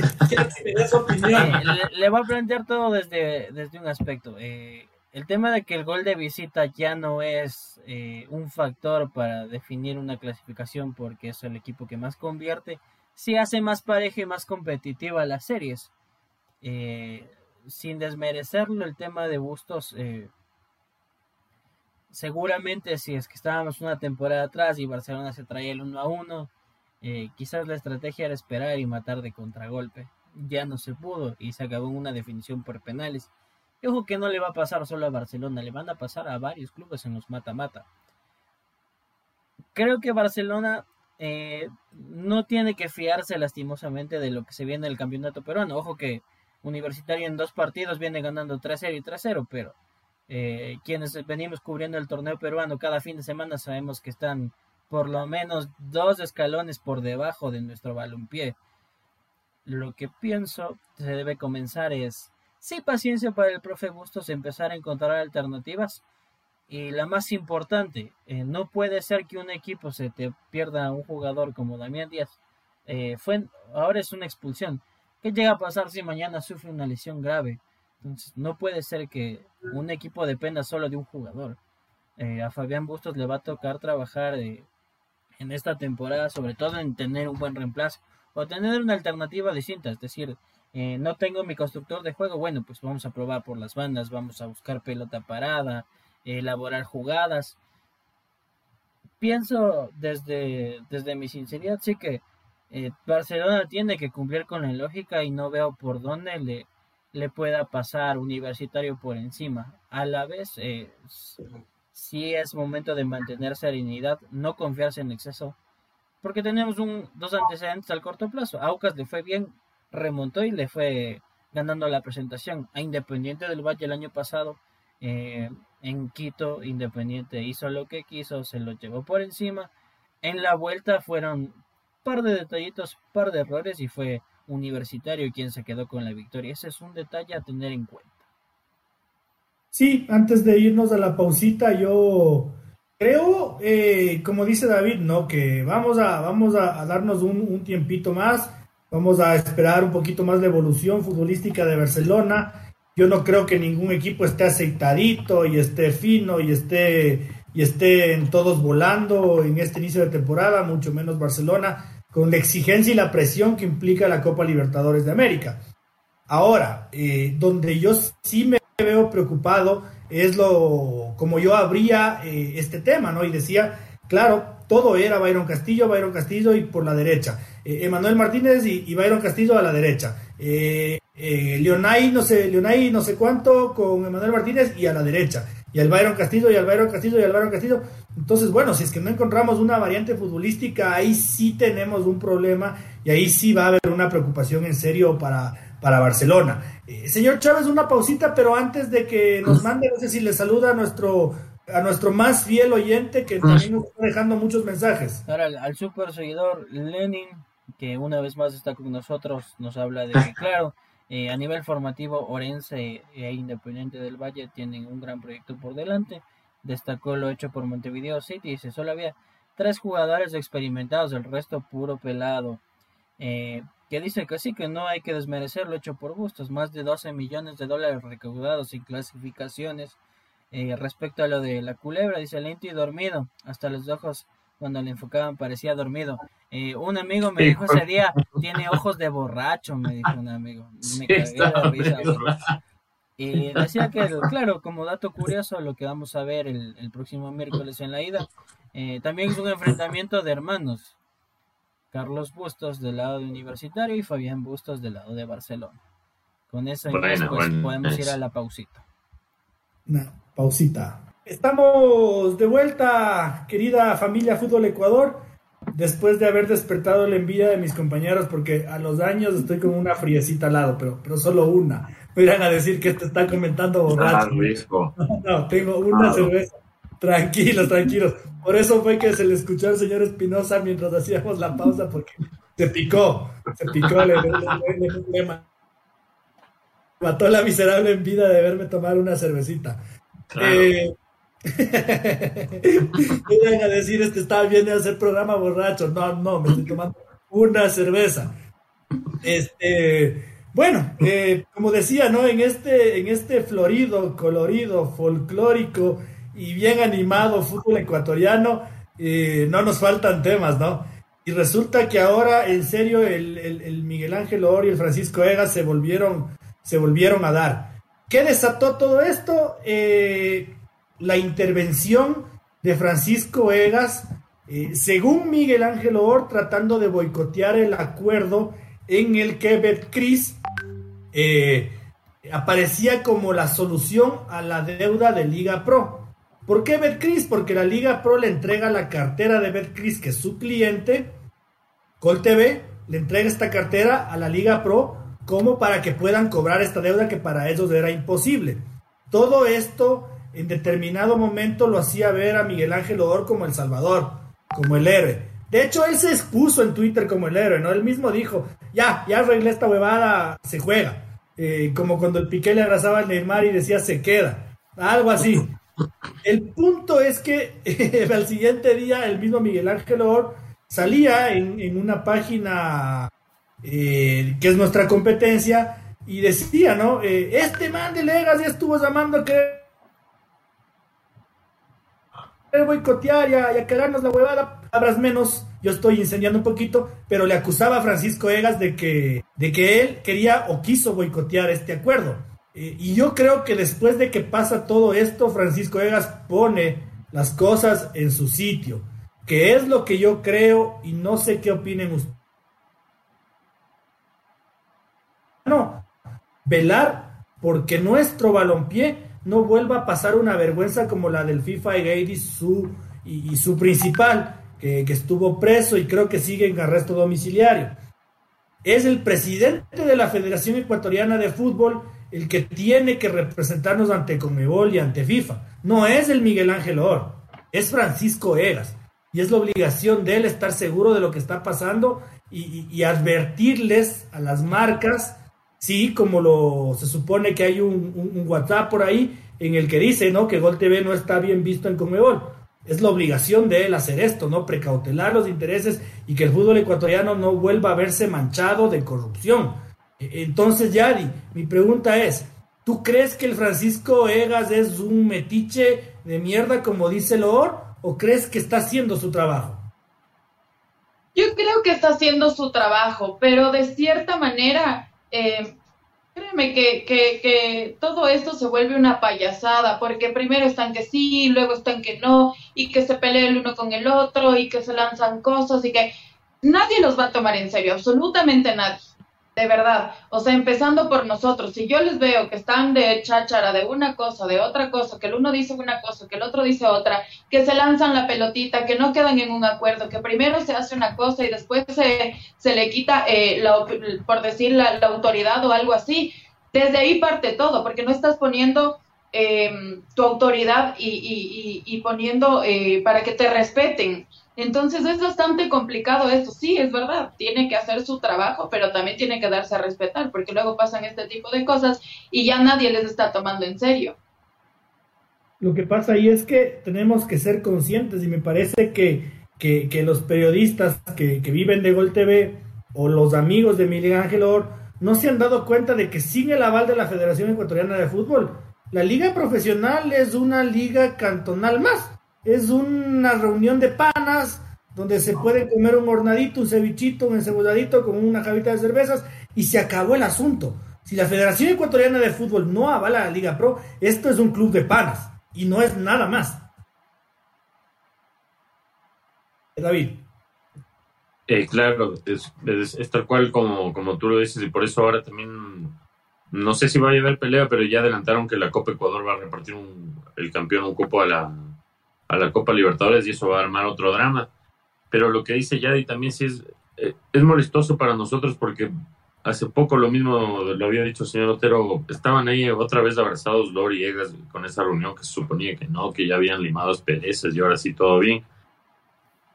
le, voy a plantear todo desde, desde un aspecto. Eh, el tema de que el gol de visita ya no es eh, un factor para definir una clasificación porque es el equipo que más convierte, sí hace más pareja y más competitiva las series. Eh, sin desmerecerlo, el tema de Bustos, eh, seguramente si es que estábamos una temporada atrás y Barcelona se traía el 1 a 1, quizás la estrategia era esperar y matar de contragolpe. Ya no se pudo y se acabó una definición por penales ojo que no le va a pasar solo a Barcelona, le van a pasar a varios clubes en los mata-mata. Creo que Barcelona eh, no tiene que fiarse lastimosamente de lo que se viene del campeonato peruano. Ojo que Universitario en dos partidos viene ganando 3-0 y 3-0, pero eh, quienes venimos cubriendo el torneo peruano cada fin de semana sabemos que están por lo menos dos escalones por debajo de nuestro balompié. Lo que pienso se debe comenzar es Sí, paciencia para el profe Bustos empezar a encontrar alternativas. Y la más importante, eh, no puede ser que un equipo se te pierda un jugador como Damián Díaz. Eh, fue, ahora es una expulsión. ¿Qué llega a pasar si mañana sufre una lesión grave? Entonces, no puede ser que un equipo dependa solo de un jugador. Eh, a Fabián Bustos le va a tocar trabajar en esta temporada, sobre todo en tener un buen reemplazo o tener una alternativa distinta, es decir, eh, no tengo mi constructor de juego, bueno, pues vamos a probar por las bandas, vamos a buscar pelota parada, elaborar jugadas. Pienso desde, desde mi sinceridad, sí que eh, Barcelona tiene que cumplir con la lógica y no veo por dónde le, le pueda pasar universitario por encima. A la vez, eh, sí es momento de mantener serenidad, no confiarse en exceso, porque tenemos un, dos antecedentes al corto plazo. Aucas le fue bien remontó y le fue ganando la presentación a Independiente del Valle el año pasado. Eh, en Quito, Independiente hizo lo que quiso, se lo llevó por encima. En la vuelta fueron par de detallitos, par de errores y fue Universitario quien se quedó con la victoria. Ese es un detalle a tener en cuenta. Sí, antes de irnos a la pausita, yo creo, eh, como dice David, ¿no? Que vamos a, vamos a, darnos un, un, tiempito más, vamos a esperar un poquito más la evolución futbolística de Barcelona. Yo no creo que ningún equipo esté aceitadito y esté fino y esté y estén todos volando en este inicio de temporada, mucho menos Barcelona, con la exigencia y la presión que implica la Copa Libertadores de América. Ahora, eh, donde yo sí me veo preocupado es lo como yo abría eh, este tema, ¿no? Y decía, claro, todo era Byron Castillo, Byron Castillo y por la derecha. Eh, Emanuel Martínez y, y, Byron Castillo a la derecha. Eh, Leonay, no sé, Leonay no sé cuánto con Emanuel Martínez y a la derecha. Y al Byron Castillo, y al Byron Castillo, y al Byron Castillo. Entonces, bueno, si es que no encontramos una variante futbolística, ahí sí tenemos un problema y ahí sí va a haber una preocupación en serio para, para Barcelona. Eh, señor Chávez, una pausita, pero antes de que nos mande, no sé si le saluda a nuestro a nuestro más fiel oyente que también nos está dejando muchos mensajes. Ahora, al, super seguidor Lenin, que una vez más está con nosotros, nos habla de que, claro, eh, a nivel formativo, Orense e Independiente del Valle tienen un gran proyecto por delante. Destacó lo hecho por Montevideo City. Dice, solo había tres jugadores experimentados, el resto puro pelado. Eh, que dice que sí, que no hay que desmerecer lo hecho por gustos, más de 12 millones de dólares recaudados en clasificaciones. Eh, respecto a lo de la culebra, dice lento y dormido, hasta los ojos cuando le enfocaban parecía dormido. Eh, un amigo me dijo ese día, tiene ojos de borracho, me dijo un amigo. Me cagué de risa. Y decía que, claro, como dato curioso, lo que vamos a ver el, el próximo miércoles en la ida, eh, también es un enfrentamiento de hermanos. Carlos Bustos del lado de Universitario y Fabián Bustos del lado de Barcelona. Con eso pues, podemos ir a la pausita. Una pausita. Estamos de vuelta, querida familia Fútbol Ecuador, después de haber despertado la envidia de mis compañeros, porque a los años estoy con una friecita al lado, pero, pero solo una. Me irán a decir que te está comentando borracho. Ah, no, tengo una ah, cerveza. Tranquilos, tranquilos. Por eso fue que se le escuchó al señor Espinosa mientras hacíamos la pausa, porque se picó, se picó, le, mató la miserable en vida de verme tomar una cervecita. Claro. Eh, a decir, este estaba viendo a hacer programa borracho. No, no, me estoy tomando una cerveza. Este, bueno, eh, como decía, ¿no? En este, en este florido, colorido, folclórico y bien animado fútbol ecuatoriano, eh, no nos faltan temas, ¿no? Y resulta que ahora, en serio, el, Miguel Ángel Oro y el Francisco Egas se volvieron, se volvieron a dar. ¿Qué desató todo esto? Eh, la intervención de Francisco Egas, eh, según Miguel Ángel Or, tratando de boicotear el acuerdo en el que Betcris aparecía como la solución a la deuda de Liga Pro. ¿Por qué Betcris? Porque la Liga Pro le entrega la cartera de Betcris, que es su cliente, TV, le entrega esta cartera a la Liga Pro como para que puedan cobrar esta deuda que para ellos era imposible. Todo esto en determinado momento lo hacía ver a Miguel Ángel Odor como el Salvador, como el héroe. De hecho, él se expuso en Twitter como el héroe, ¿no? Él mismo dijo, ya, ya arreglé esta huevada, se juega. Eh, como cuando el Piqué le abrazaba al Neymar y decía, se queda. Algo así. El punto es que al siguiente día el mismo Miguel Ángel Or salía en, una página eh, que es nuestra competencia y decía, ¿no? Eh, este man de Legas ya estuvo llamando que boicotear y a, y a cagarnos la huevada, palabras menos, yo estoy incendiando un poquito, pero le acusaba a Francisco Egas de que, de que él quería o quiso boicotear este acuerdo. Eh, y yo creo que después de que pasa todo esto, Francisco Egas pone las cosas en su sitio, que es lo que yo creo y no sé qué opinen ustedes. No, velar porque nuestro balompié no vuelva a pasar una vergüenza como la del FIFA y su, y, su principal, que, estuvo preso y creo que sigue en arresto domiciliario. Es el presidente de la Federación Ecuatoriana de Fútbol el que tiene que representarnos ante Conmebol y ante FIFA. No es el Miguel Ángel Or, es Francisco Egas. Y es la obligación de él estar seguro de lo que está pasando y, advertirles a las marcas, sí, como lo se supone que hay un, WhatsApp por ahí en el que dice, ¿no? Que Gol TV no está bien visto en Conmebol. Es la obligación de él hacer esto, ¿no? Precautelar los intereses y que el fútbol ecuatoriano no vuelva a verse manchado de corrupción. E, entonces, Yadi, mi pregunta es, ¿tú crees que el Francisco Egas es un metiche de mierda como dice Loor o crees que está haciendo su trabajo? Yo creo que está haciendo su trabajo, pero de cierta manera, eh, créeme que, que, que, todo esto se vuelve una payasada, porque primero están que sí, luego están que no, y que se pelea el uno con el otro, y que se lanzan cosas, y que nadie los va a tomar en serio, absolutamente nadie de verdad, o sea, empezando por nosotros, si yo les veo que están de cháchara de una cosa, de otra cosa, que el uno dice una cosa, que el otro dice otra, que se lanzan la pelotita, que no quedan en un acuerdo, que primero se hace una cosa y después se, se le quita, eh, la, por decir, la, autoridad o algo así, desde ahí parte todo, porque no estás poniendo em, tu autoridad y, y, y, poniendo eh, para que te respeten. Entonces es bastante complicado esto. Sí, es verdad, tiene que hacer su trabajo, pero también tiene que darse a respetar, porque luego pasan este tipo de cosas y ya nadie les está tomando en serio. Lo que pasa ahí es que tenemos que ser conscientes y me parece que, que, los periodistas que, viven de Gol TV o los amigos de Miguel Ángel Or no se han dado cuenta de que sin el aval de la Federación Ecuatoriana de Fútbol, la liga profesional es una liga cantonal más es una reunión de panas donde se puede comer un hornadito, un cevichito, un enceboladito con una cabita de cervezas y se acabó el asunto. Si la Federación Ecuatoriana de Fútbol no avala la Liga Pro, esto es un club de panas y no es nada más. David. Eh, claro, es, tal cual como, como tú lo dices y por eso ahora también no sé si va a haber pelea, pero ya adelantaron que la Copa Ecuador va a repartir el campeón un cupo a la, a la Copa Libertadores y eso va a armar otro drama. Pero lo que dice Yadi también sí es, eh, es molestoso para nosotros porque hace poco lo mismo lo había dicho el señor Otero, estaban ahí otra vez abrazados Lori y Egas con esa reunión que se suponía que no, que ya habían limado perezas y ahora sí todo bien.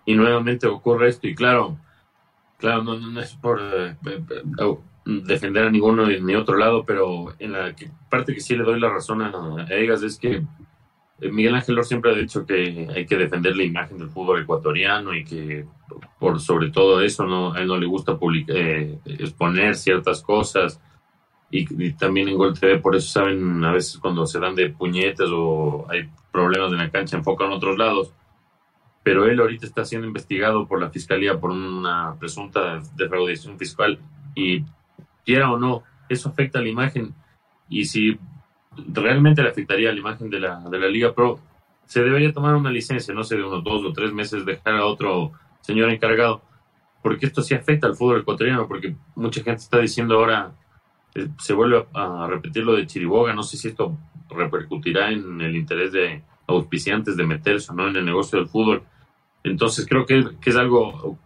Y nuevamente ocurre esto y claro, claro, no, no es por eh, eh, defender a ninguno ni otro lado, pero en la parte que sí le doy la razón a Egas es que Miguel Ángel siempre ha dicho que hay que defender la imagen del fútbol ecuatoriano y que por sobre todo eso no, a él no le gusta eh, exponer ciertas cosas. Y, también en Gol TV por eso saben a veces cuando se dan de puñetes o hay problemas en la cancha enfocan otros lados. Pero él ahorita está siendo investigado por la fiscalía por una presunta defraudación fiscal y quiera o no eso afecta a la imagen. Y si realmente le afectaría la imagen de la, de la Liga Pro, se debería tomar una licencia, no sé, de unos dos o tres meses, dejar a otro señor encargado, porque esto sí afecta al fútbol ecuatoriano, porque mucha gente está diciendo ahora, eh, se vuelve a, repetir lo de Chiriboga, no sé si esto repercutirá en el interés de auspiciantes de meterse o no en el negocio del fútbol. Entonces creo que, que es algo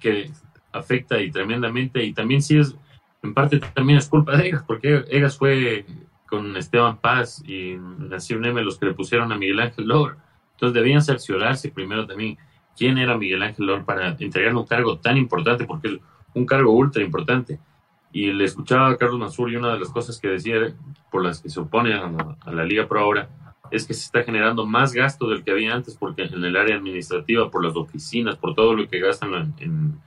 que afecta y tremendamente, y también sí es, en parte también es culpa de Egas, porque Egas fue con Esteban Paz y Nació Neme los que le pusieron a Miguel Ángel Lor. Entonces debían cerciorarse primero también quién era Miguel Ángel Lor para entregar un cargo tan importante, porque es un cargo ultra importante. Y le escuchaba a Carlos Mansur y una de las cosas que decía por las que se opone a la, Liga Pro ahora es que se está generando más gasto del que había antes, porque en el área administrativa, por las oficinas, por todo lo que gastan en,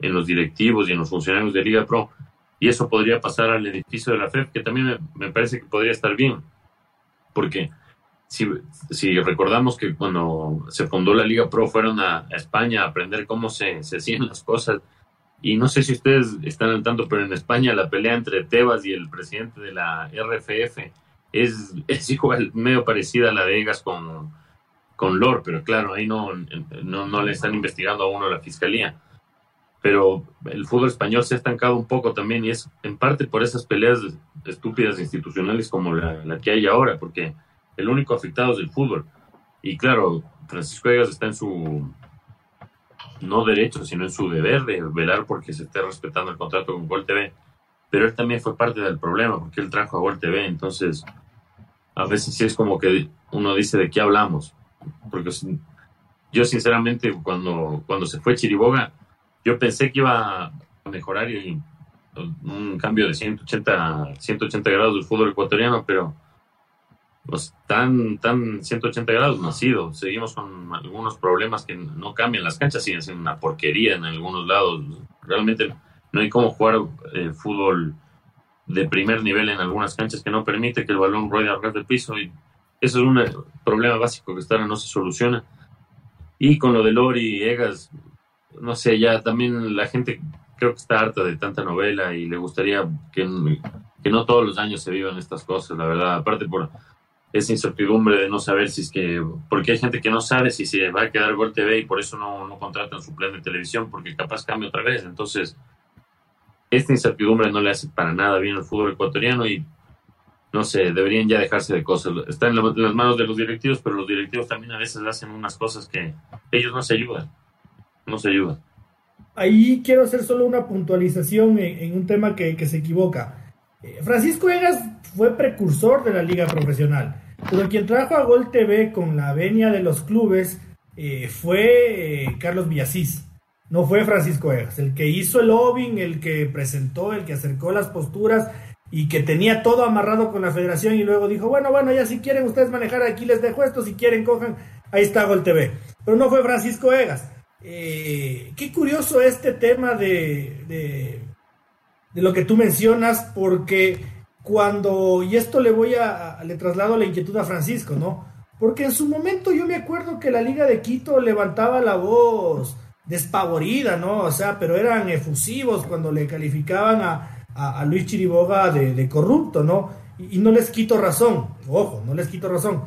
en los directivos y en los funcionarios de Liga Pro, y eso podría pasar al edificio de la FEF, que también me, parece que podría estar bien, porque si, si, recordamos que cuando se fundó la Liga Pro fueron a, España a aprender cómo se, se, hacían las cosas, y no sé si ustedes están al tanto, pero en España la pelea entre Tebas y el presidente de la RFF es, es igual, medio parecida a la de Egas con, con Lor, pero claro, ahí no, no, no le están investigando a uno la fiscalía pero el fútbol español se ha estancado un poco también y es en parte por esas peleas estúpidas institucionales como la, que hay ahora, porque el único afectado es el fútbol. Y claro, Francisco Egas está en su no derecho, sino en su deber de velar porque se esté respetando el contrato con Gol TV. Pero él también fue parte del problema, porque él trajo a Gol TV, entonces a veces sí es como que uno dice de qué hablamos. Porque yo sinceramente cuando, cuando se fue Chiriboga, yo pensé que iba a mejorar y un cambio de 180, 180 grados del fútbol ecuatoriano, pero pues, tan, tan 180 grados no ha sido. Seguimos con algunos problemas que no cambian. Las canchas siguen siendo una porquería en algunos lados. Realmente no hay cómo jugar eh, fútbol de primer nivel en algunas canchas que no permite que el balón ruede al ras del piso. Y eso es un problema básico que hasta ahora no se soluciona. Y con lo de Lori y Egas, no sé, ya también la gente creo que está harta de tanta novela y le gustaría que, que no todos los años se vivan estas cosas, la verdad. Aparte por esa incertidumbre de no saber si es que, porque hay gente que no sabe si se va a quedar Gol TV y por eso no, no contratan su plan de televisión porque capaz cambia otra vez. Entonces, esta incertidumbre no le hace para nada bien al fútbol ecuatoriano y no sé, deberían ya dejarse de cosas. Está en, las manos de los directivos, pero los directivos también a veces hacen unas cosas que ellos no se ayudan. No se ayudan. Ahí quiero hacer solo una puntualización en, un tema que, se equivoca. Eh, Francisco Egas fue precursor de la liga profesional, pero quien trajo a Gol TV con la venia de los clubes eh, fue eh, Carlos Villasís, no fue Francisco Egas, el que hizo el lobbying, el que presentó, el que acercó las posturas y que tenía todo amarrado con la federación y luego dijo, bueno, bueno, ya si quieren ustedes manejar aquí les dejo esto, si quieren cojan, ahí está Gol TV. Pero no fue Francisco Egas. Eh, qué curioso este tema de, de, lo que tú mencionas, porque cuando, y esto le voy a, le traslado la inquietud a Francisco, ¿no? Porque en su momento yo me acuerdo que la Liga de Quito levantaba la voz despavorida, ¿no? O sea, pero eran efusivos cuando le calificaban a, Luis Chiriboga de, corrupto, ¿no? Y, y, no les quito razón, ojo, no les quito razón.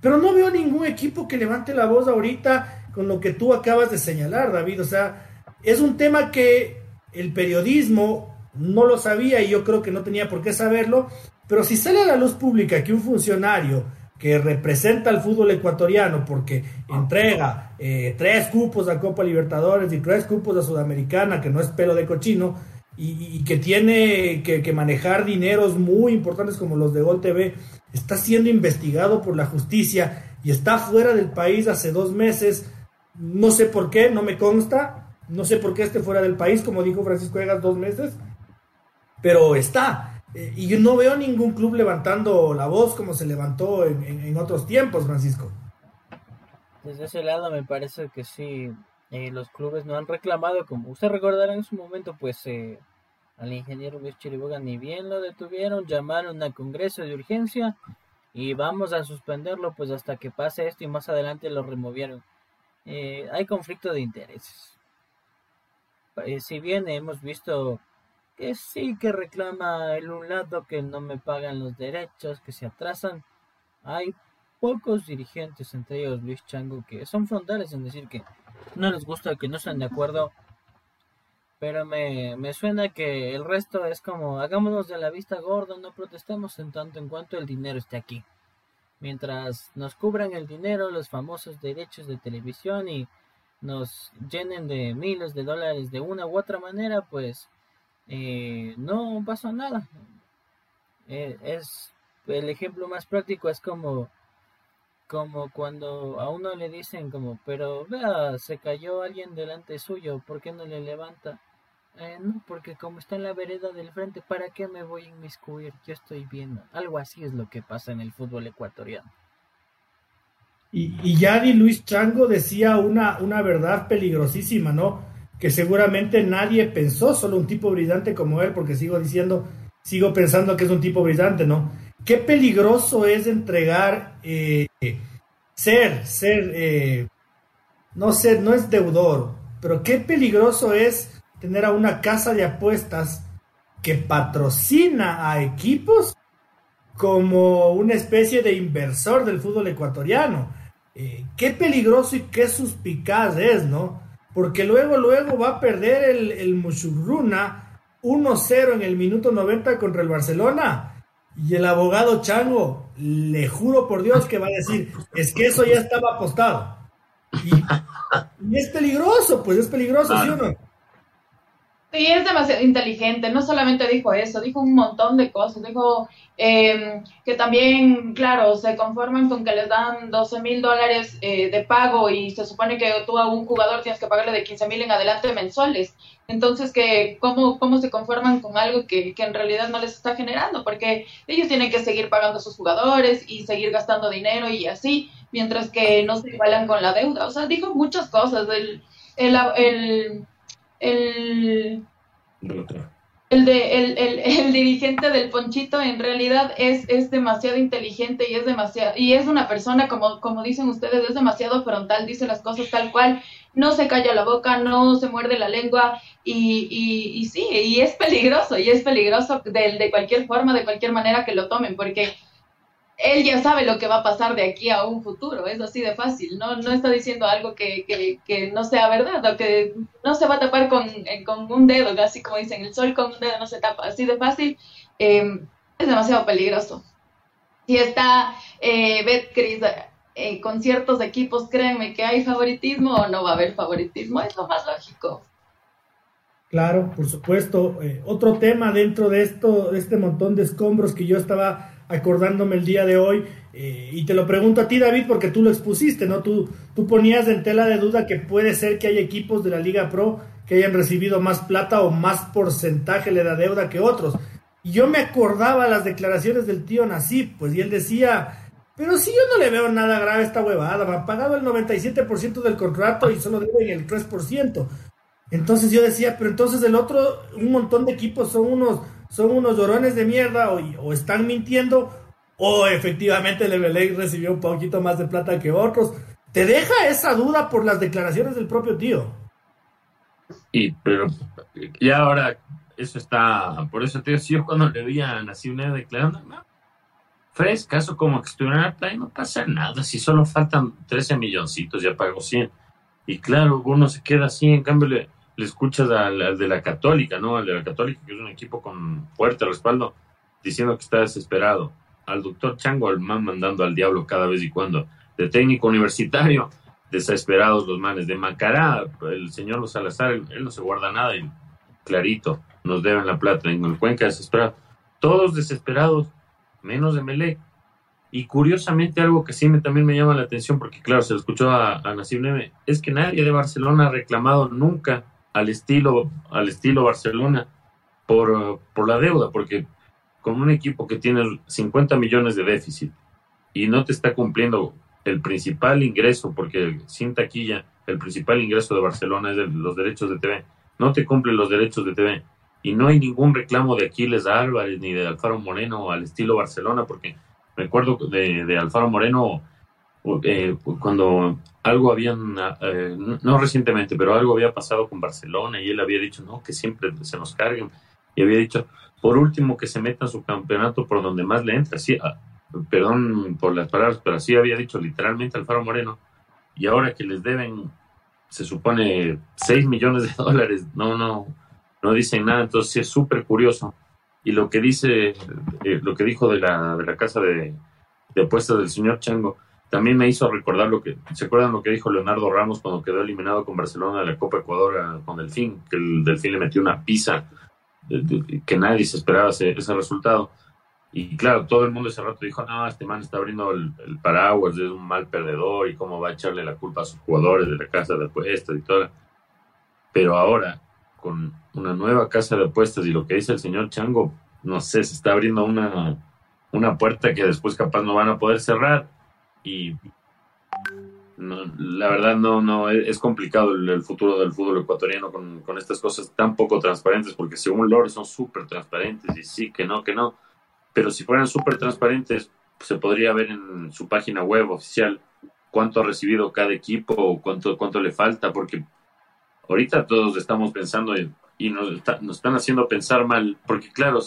Pero no veo ningún equipo que levante la voz ahorita con lo que tú acabas de señalar, David. O sea, es un tema que el periodismo no lo sabía y yo creo que no tenía por qué saberlo, pero si sale a la luz pública que un funcionario que representa al fútbol ecuatoriano porque entrega eh, tres cupos a Copa Libertadores y tres cupos a Sudamericana, que no es pelo de cochino, y, que tiene que, que, manejar dineros muy importantes como los de Gol TV, está siendo investigado por la justicia y está fuera del país hace dos meses no sé por qué, no me consta. No sé por qué esté fuera del país, como dijo Francisco Egas, dos meses. Pero está. Eh, y yo no veo ningún club levantando la voz como se levantó en, otros tiempos, Francisco. Desde ese lado me parece que sí, eh, los clubes no han reclamado, como usted recordará en su momento, pues eh, al ingeniero Luis Chiriboga ni bien lo detuvieron, llamaron a congreso de urgencia y vamos a suspenderlo pues hasta que pase esto y más adelante lo removieron. Eh, hay conflicto de intereses. Eh, si bien hemos visto que sí que reclama el un lado que no me pagan los derechos, que se atrasan, hay pocos dirigentes, entre ellos Luis Chango, que son frontales en decir que no les gusta, que no están de acuerdo, pero me, me suena que el resto es como hagámonos de la vista gorda, no protestemos en tanto en cuanto el dinero esté aquí mientras nos cubran el dinero los famosos derechos de televisión y nos llenen de miles de dólares de una u otra manera, pues eh, no pasa nada. Eh, es el ejemplo más práctico es como como cuando a uno le dicen como, pero vea, se cayó alguien delante suyo, ¿por qué no le levanta? Eh, no, porque como está en la vereda del frente, ¿para qué me voy a inmiscuir? Yo estoy viendo. Algo así es lo que pasa en el fútbol ecuatoriano. Y, y Yadi Luis Chango decía una, una verdad peligrosísima, ¿no? Que seguramente nadie pensó, solo un tipo brillante como él, porque sigo diciendo, sigo pensando que es un tipo brillante, ¿no? Qué peligroso es entregar, eh, ser, ser, eh, no sé, no es deudor, pero qué peligroso es tener a una casa de apuestas que patrocina a equipos como una especie de inversor del fútbol ecuatoriano. Eh, qué peligroso y qué suspicaz es, ¿no? Porque luego, luego va a perder el, el Mushurruna 1-0 en el minuto 90 contra el Barcelona. Y el abogado Chango, le juro por Dios que va a decir, es que eso ya estaba apostado. Y, es peligroso, pues es peligroso, ¿sí o no? Sí, es demasiado inteligente. No solamente dijo eso, dijo un montón de cosas. Dijo eh, que también, claro, se conforman con que les dan 12 mil dólares eh, de pago y se supone que tú a un jugador tienes que pagarle de 15 mil en adelante mensuales. Entonces, que ¿cómo, ¿cómo se conforman con algo que, que en realidad no les está generando? Porque ellos tienen que seguir pagando a sus jugadores y seguir gastando dinero y así, mientras que no se igualan con la deuda. O sea, dijo muchas cosas. El, el, el el, el, de, el, el, dirigente del Ponchito en realidad es, es demasiado inteligente y es demasiado, y es una persona, como, como dicen ustedes, es demasiado frontal, dice las cosas tal cual, no se calla la boca, no se muerde la lengua, y, y, y sí, y es peligroso, y es peligroso de, de cualquier forma, de cualquier manera que lo tomen, porque él ya sabe lo que va a pasar de aquí a un futuro, es así de fácil, no, no está diciendo algo que, que, no sea verdad, o que no se va a tapar con, eh, con, un dedo, así como dicen, el sol con un dedo no se tapa, así de fácil, eh, es demasiado peligroso. Si está eh, Betcris eh, con ciertos equipos, créanme que hay favoritismo o no va a haber favoritismo, es lo más lógico. Claro, por supuesto. otro tema dentro de esto, de este montón de escombros que yo estaba acordándome el día de hoy. Eh, y te lo pregunto a ti, David, porque tú lo expusiste, ¿no? Tú, tú ponías en tela de duda que puede ser que hay equipos de la Liga Pro que hayan recibido más plata o más porcentaje de la deuda que otros. Y yo me acordaba las declaraciones del tío Nasif, pues, y él decía, pero si yo no le veo nada grave a esta huevada, me han pagado el 97% del contrato y solo deben el 3%. Entonces yo decía, pero entonces el otro, un montón de equipos son unos son unos llorones de mierda o, están mintiendo o efectivamente el Emelec recibió un poquito más de plata que otros. Te deja esa duda por las declaraciones del propio tío. Y pero ya ahora eso está, por eso te digo, si yo cuando le vi a Nacional declarando, no, frescaso como que estuviera en la playa, no pasa nada, si solo faltan 13 milloncitos, ya pagó 100. Y claro, uno se queda así, en cambio le, le escuchas al, de la Católica, ¿no? Al de la Católica, que es un equipo con fuerte respaldo, diciendo que está desesperado. Al doctor Chango, al man mandando al diablo cada vez y cuando. De técnico universitario, desesperados los manes. De Macará, el señor Salazar, él, no se guarda nada y clarito, nos deben la plata. En el Cuenca desesperado. Todos desesperados, menos de Melec. Y curiosamente algo que sí me, también me llama la atención, porque claro, se lo escuchó a, a es que nadie de Barcelona ha reclamado nunca al estilo, al estilo Barcelona por, por la deuda, porque con un equipo que tiene 50 millones de déficit y no te está cumpliendo el principal ingreso, porque sin taquilla, el principal ingreso de Barcelona es de los derechos de TV, no te cumplen los derechos de TV y no hay ningún reclamo de Aquiles Álvarez ni de Alfaro Moreno al estilo Barcelona, porque me acuerdo de, de Alfaro Moreno eh, cuando algo habían, eh, no recientemente, pero algo había pasado con Barcelona y él había dicho, no, que siempre se nos carguen. Y había dicho, por último, que se meta su campeonato por donde más le entra. Sí, ah, perdón por las palabras, pero así había dicho literalmente Alfaro Moreno. Y ahora que les deben, se supone, 6 millones de dólares, no, no, no dicen nada. Entonces es súper curioso. Y lo que dice, eh, lo que dijo de la, de la casa de, de apuestas del señor Chango, también me hizo recordar lo que, ¿se acuerdan lo que dijo Leonardo Ramos cuando quedó eliminado con Barcelona de la Copa Ecuador con Delfín? Que el Delfín le metió una pizza, que nadie se esperaba ese, resultado. Y claro, todo el mundo ese rato dijo, no, este man está abriendo el, paraguas, es un mal perdedor y cómo va a echarle la culpa a sus jugadores de la casa de apuestas y todo. Pero ahora, con una nueva casa de apuestas y lo que dice el señor Chango, no sé, se está abriendo una, una puerta que después capaz no van a poder cerrar y la verdad no, no, es complicado el, futuro del fútbol ecuatoriano con, estas cosas tan poco transparentes, porque según Lore son súper transparentes y sí, que no, que no, pero si fueran súper transparentes, se podría ver en su página web oficial cuánto ha recibido cada equipo o cuánto, cuánto le falta, porque ahorita todos estamos pensando y nos, están haciendo pensar mal, porque claro,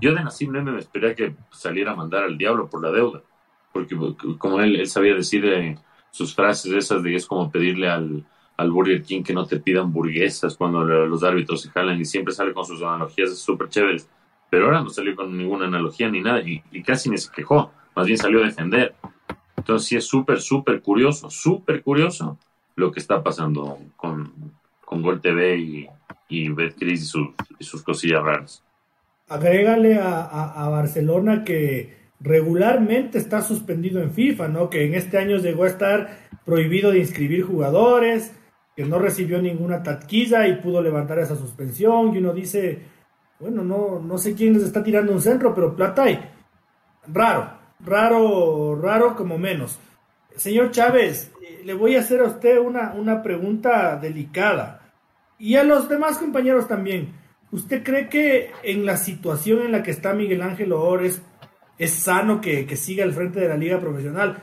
yo de Nassim me esperé que saliera a mandar al diablo por la deuda porque como él, sabía decir eh, sus frases esas de es como pedirle al, al Burger King que no te pidan hamburguesas cuando los árbitros se jalan y siempre sale con sus analogías súper chéveres. Pero ahora no salió con ninguna analogía ni nada y, casi ni se quejó, más bien salió a defender. Entonces sí es súper, súper curioso, súper curioso lo que está pasando con, con Gol TV y, y Betcris y sus, y sus cosillas raras. Agrégale a, a, a, Barcelona que regularmente está suspendido en FIFA, ¿no? Que en este año llegó a estar prohibido de inscribir jugadores, que no recibió ninguna tatquiza y pudo levantar esa suspensión. Y uno dice, bueno, no, no sé quién les está tirando un centro, pero plata hay. Raro, raro, raro como menos. Señor Chávez, eh, le voy a hacer a usted una, una pregunta delicada. Y a los demás compañeros también. ¿Usted cree que en la situación en la que está Miguel Ángel Ores es sano que, que siga al frente de la liga profesional?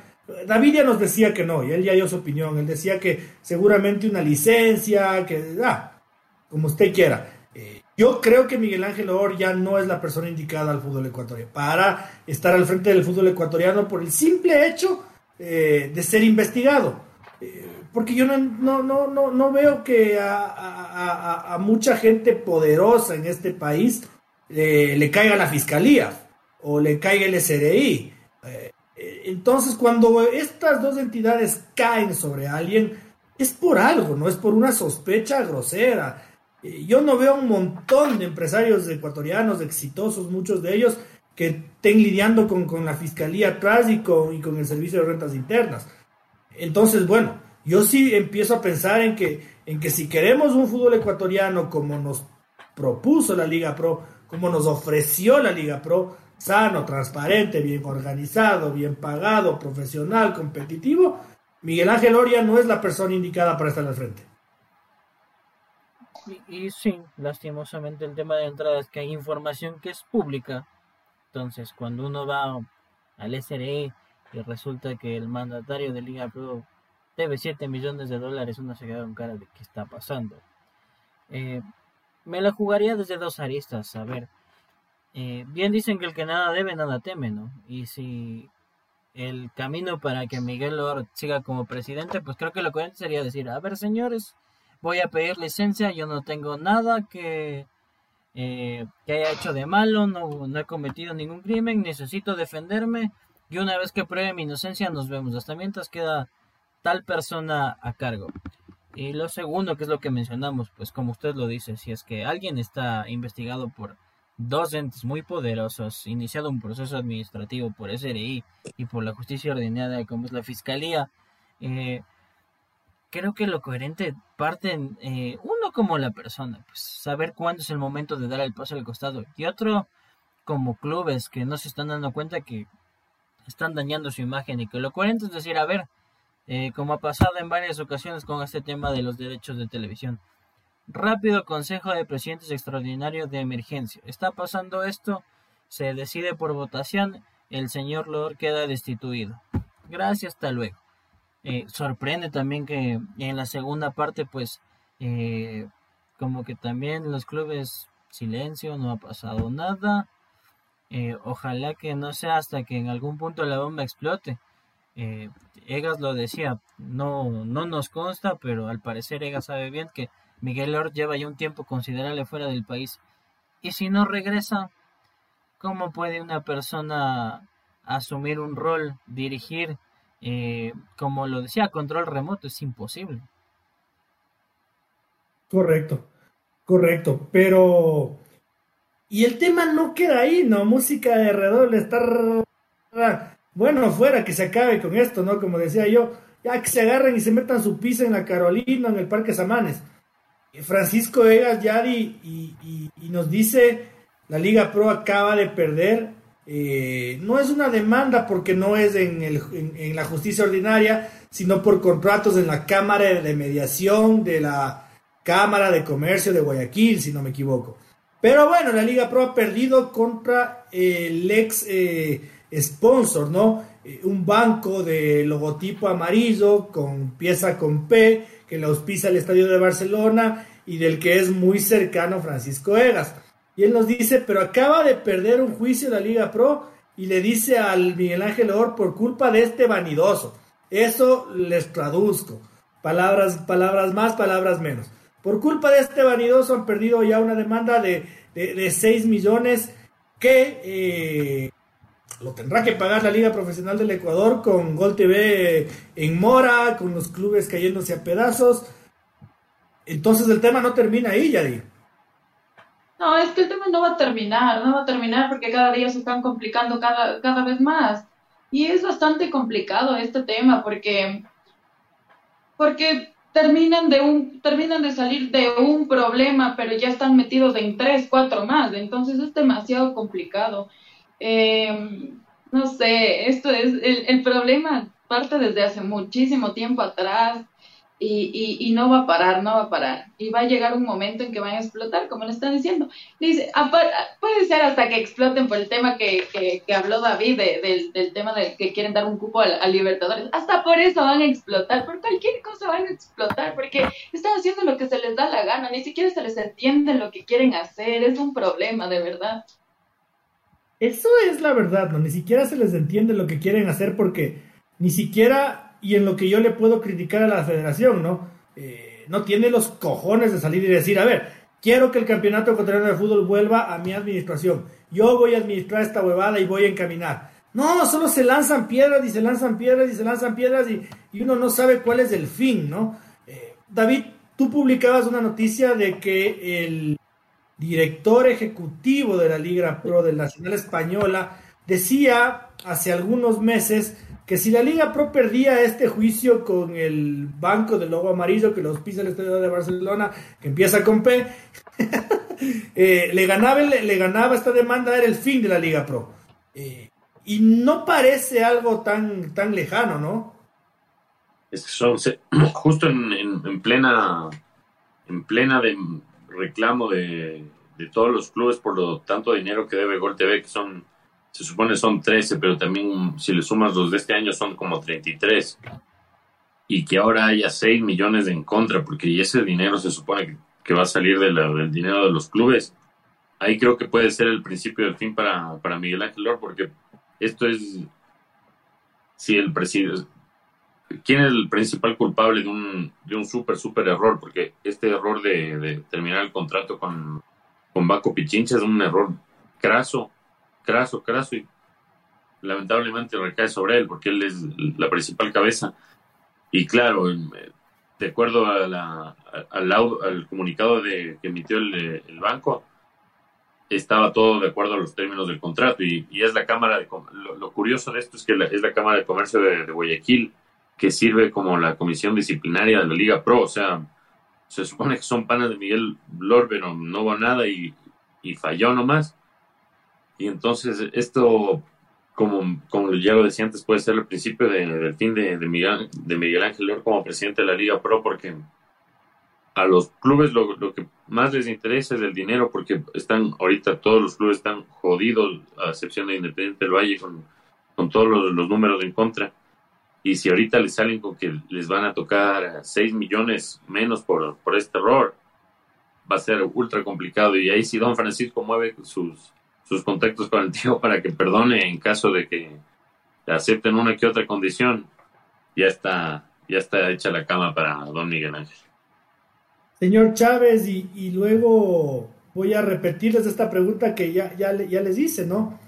David ya nos decía que no, y él ya dio su opinión. Él decía que seguramente una licencia, que, ah, como usted quiera. Eh, yo creo que Miguel Ángel Or ya no es la persona indicada al fútbol ecuatoriano para estar al frente del fútbol ecuatoriano por el simple hecho eh, de ser investigado. Eh, porque yo no, no, no, no, no veo que a, a, mucha gente poderosa en este país le caiga la fiscalía o le caiga el SRI. entonces, cuando estas dos entidades caen sobre alguien, es por algo, no es por una sospecha grosera. Yo no veo un montón de empresarios ecuatorianos exitosos, muchos de ellos, que estén lidiando con, con la fiscalía atrás y con, y con el servicio de rentas internas. Entonces, bueno, yo sí empiezo a pensar en que, en que si queremos un fútbol ecuatoriano como nos propuso la Liga Pro, como nos ofreció la Liga Pro, sano, transparente, bien organizado, bien pagado, profesional, competitivo, Miguel Ángel Oria no es la persona indicada para estar al frente. Y, sí, lastimosamente el tema de entrada es que hay información que es pública entonces, cuando uno va al SRE y resulta que el mandatario de Liga Pro debe 7 millones de dólares, uno se queda con cara de qué está pasando. Eh, me la jugaría desde dos aristas. A ver, eh, bien dicen que el que nada debe, nada teme, ¿no? Y si el camino para que Miguel Lord siga como presidente, pues creo que lo coherente sería decir, a ver, señores, voy a pedir licencia, yo no tengo nada que eh, que haya hecho de malo, no, no he cometido ningún crimen, necesito defenderme y una vez que pruebe mi inocencia nos vemos. Hasta mientras queda tal persona a cargo. Y lo segundo, que es lo que mencionamos, pues como usted lo dice, si es que alguien está investigado por dos entes muy poderosos, iniciado un proceso administrativo por SRI y por la justicia ordinaria como es la fiscalía, eh, creo que lo coherente parte eh, uno como la persona, pues saber cuándo es el momento de dar el paso al costado y otro como clubes que no se están dando cuenta que están dañando su imagen y que lo coherente es decir, a ver, eh, como ha pasado en varias ocasiones con este tema de los derechos de televisión. Rápido Consejo de Presidentes Extraordinario de Emergencia. Está pasando esto, se decide por votación, el señor Lord queda destituido. Gracias, hasta luego. Eh, sorprende también que en la segunda parte, pues, eh, como que también los clubes, silencio, no ha pasado nada. Eh, ojalá que no sea hasta que en algún punto la bomba explote. Egas lo decía, no, no nos consta, pero al parecer Egas sabe bien que Miguel Lord lleva ya un tiempo considerable fuera del país. Y si no regresa, ¿cómo puede una persona asumir un rol, dirigir eh, como lo decía, control remoto es imposible. Correcto, correcto, pero... Y el tema no queda ahí, ¿no? Música de redoble, estar... Bueno, fuera, que se acabe con esto, ¿no? Como decía yo, ya que se agarren y se metan su piso en la Carolina, en el Parque Samanes. Francisco Egas Yadi y, nos dice, la Liga Pro acaba de perder eh, no es una demanda porque no es en, el, en, la justicia ordinaria, sino por contratos en la Cámara de Mediación de la Cámara de Comercio de Guayaquil, si no me equivoco. Pero bueno, la Liga Pro ha perdido contra el ex eh, sponsor, ¿no? Eh, un banco de logotipo amarillo con pieza con P que le auspicia el Estadio de Barcelona y del que es muy cercano Francisco Egas. Y él nos dice, pero acaba de perder un juicio la Liga Pro y le dice al Miguel Ángel Or por culpa de este vanidoso. Eso les traduzco. Palabras, palabras más, palabras menos. Por culpa de este vanidoso han perdido ya una demanda de, de, 6 millones que eh, lo tendrá que pagar la Liga Profesional del Ecuador con Gol TV en mora, con los clubes cayéndose a pedazos. Entonces el tema no termina ahí, Yadi. No, es que el tema no va a terminar, no va a terminar porque cada día se están complicando cada, cada vez más. Y es bastante complicado este tema porque, porque terminan de un, terminan de salir de un problema, pero ya están metidos en tres, cuatro más. Entonces es demasiado complicado. Eh, no sé, esto es, el, el problema parte desde hace muchísimo tiempo atrás y, y, no va a parar, no va a parar. Y va a llegar un momento en que van a explotar, como le están diciendo. Dice, puede ser hasta que exploten por el tema que, que, habló David, del, del, tema de que quieren dar un cupo a, Libertadores. Hasta por eso van a explotar, por cualquier cosa van a explotar, porque están haciendo lo que se les da la gana, ni siquiera se les entiende lo que quieren hacer, es un problema, de verdad. Eso es la verdad, ¿no? Ni siquiera se les entiende lo que quieren hacer porque ni siquiera y en lo que yo le puedo criticar a la federación, ¿no? Eh, no tiene los cojones de salir y decir, a ver, quiero que el campeonato ecuatoriano de fútbol vuelva a mi administración. Yo voy a administrar esta huevada y voy a encaminar. No, solo se lanzan piedras y se lanzan piedras y se lanzan piedras y, uno no sabe cuál es el fin, ¿no? Eh, David, tú publicabas una noticia de que el director ejecutivo de la Liga Pro del Nacional Española decía hace algunos meses que si la Liga Pro perdía este juicio con el Banco del Lobo Amarillo que los pisa el Estadio de Barcelona, que empieza con P, eh, le, ganaba, le, ganaba esta demanda, era el fin de la Liga Pro. Eh, y no parece algo tan, tan lejano, ¿no? Es que son justo en, plena en plena de reclamo de, de todos los clubes por lo tanto dinero que debe Gol TV, que son se supone son 13, pero también si le sumas los de este año son como 33. Y que ahora haya 6 millones en contra, porque ese dinero se supone que, va a salir de del dinero de los clubes. Ahí creo que puede ser el principio del fin para, Miguel Ángel Lor, porque esto es. Si el presidente. ¿Quién es el principal culpable de un, de un súper, súper error? Porque este error de, de terminar el contrato con, con Baco Pichincha es un error craso craso, craso y lamentablemente recae sobre él porque él es la principal cabeza. Y claro, de acuerdo a la, al, al, comunicado de, que emitió el, el, banco, estaba todo de acuerdo a los términos del contrato. Y, y es la Cámara de lo, curioso de esto es que es la Cámara de Comercio de, Guayaquil que sirve como la comisión disciplinaria de la Liga Pro. O sea, se supone que son panas de Miguel Lor, pero no hubo nada y, y falló nomás. Y entonces esto, como, como ya lo decía antes, puede ser el principio del fin de, de, Miguel, de Miguel Ángel León como presidente de la Liga Pro, porque a los clubes lo, lo, que más les interesa es el dinero, porque están ahorita todos los clubes están jodidos, a excepción de Independiente del Valle, con, con todos los, los números en contra. Y si ahorita les salen con que les van a tocar 6 millones menos por, por este error, va a ser ultra complicado. Y ahí si Don Francisco mueve sus, sus contactos con el tío para que perdone en caso de que acepten una que otra condición, ya está, ya está hecha la cama para don Miguel Ángel. Señor Chávez, y, luego voy a repetirles esta pregunta que ya, ya, les hice, ¿no?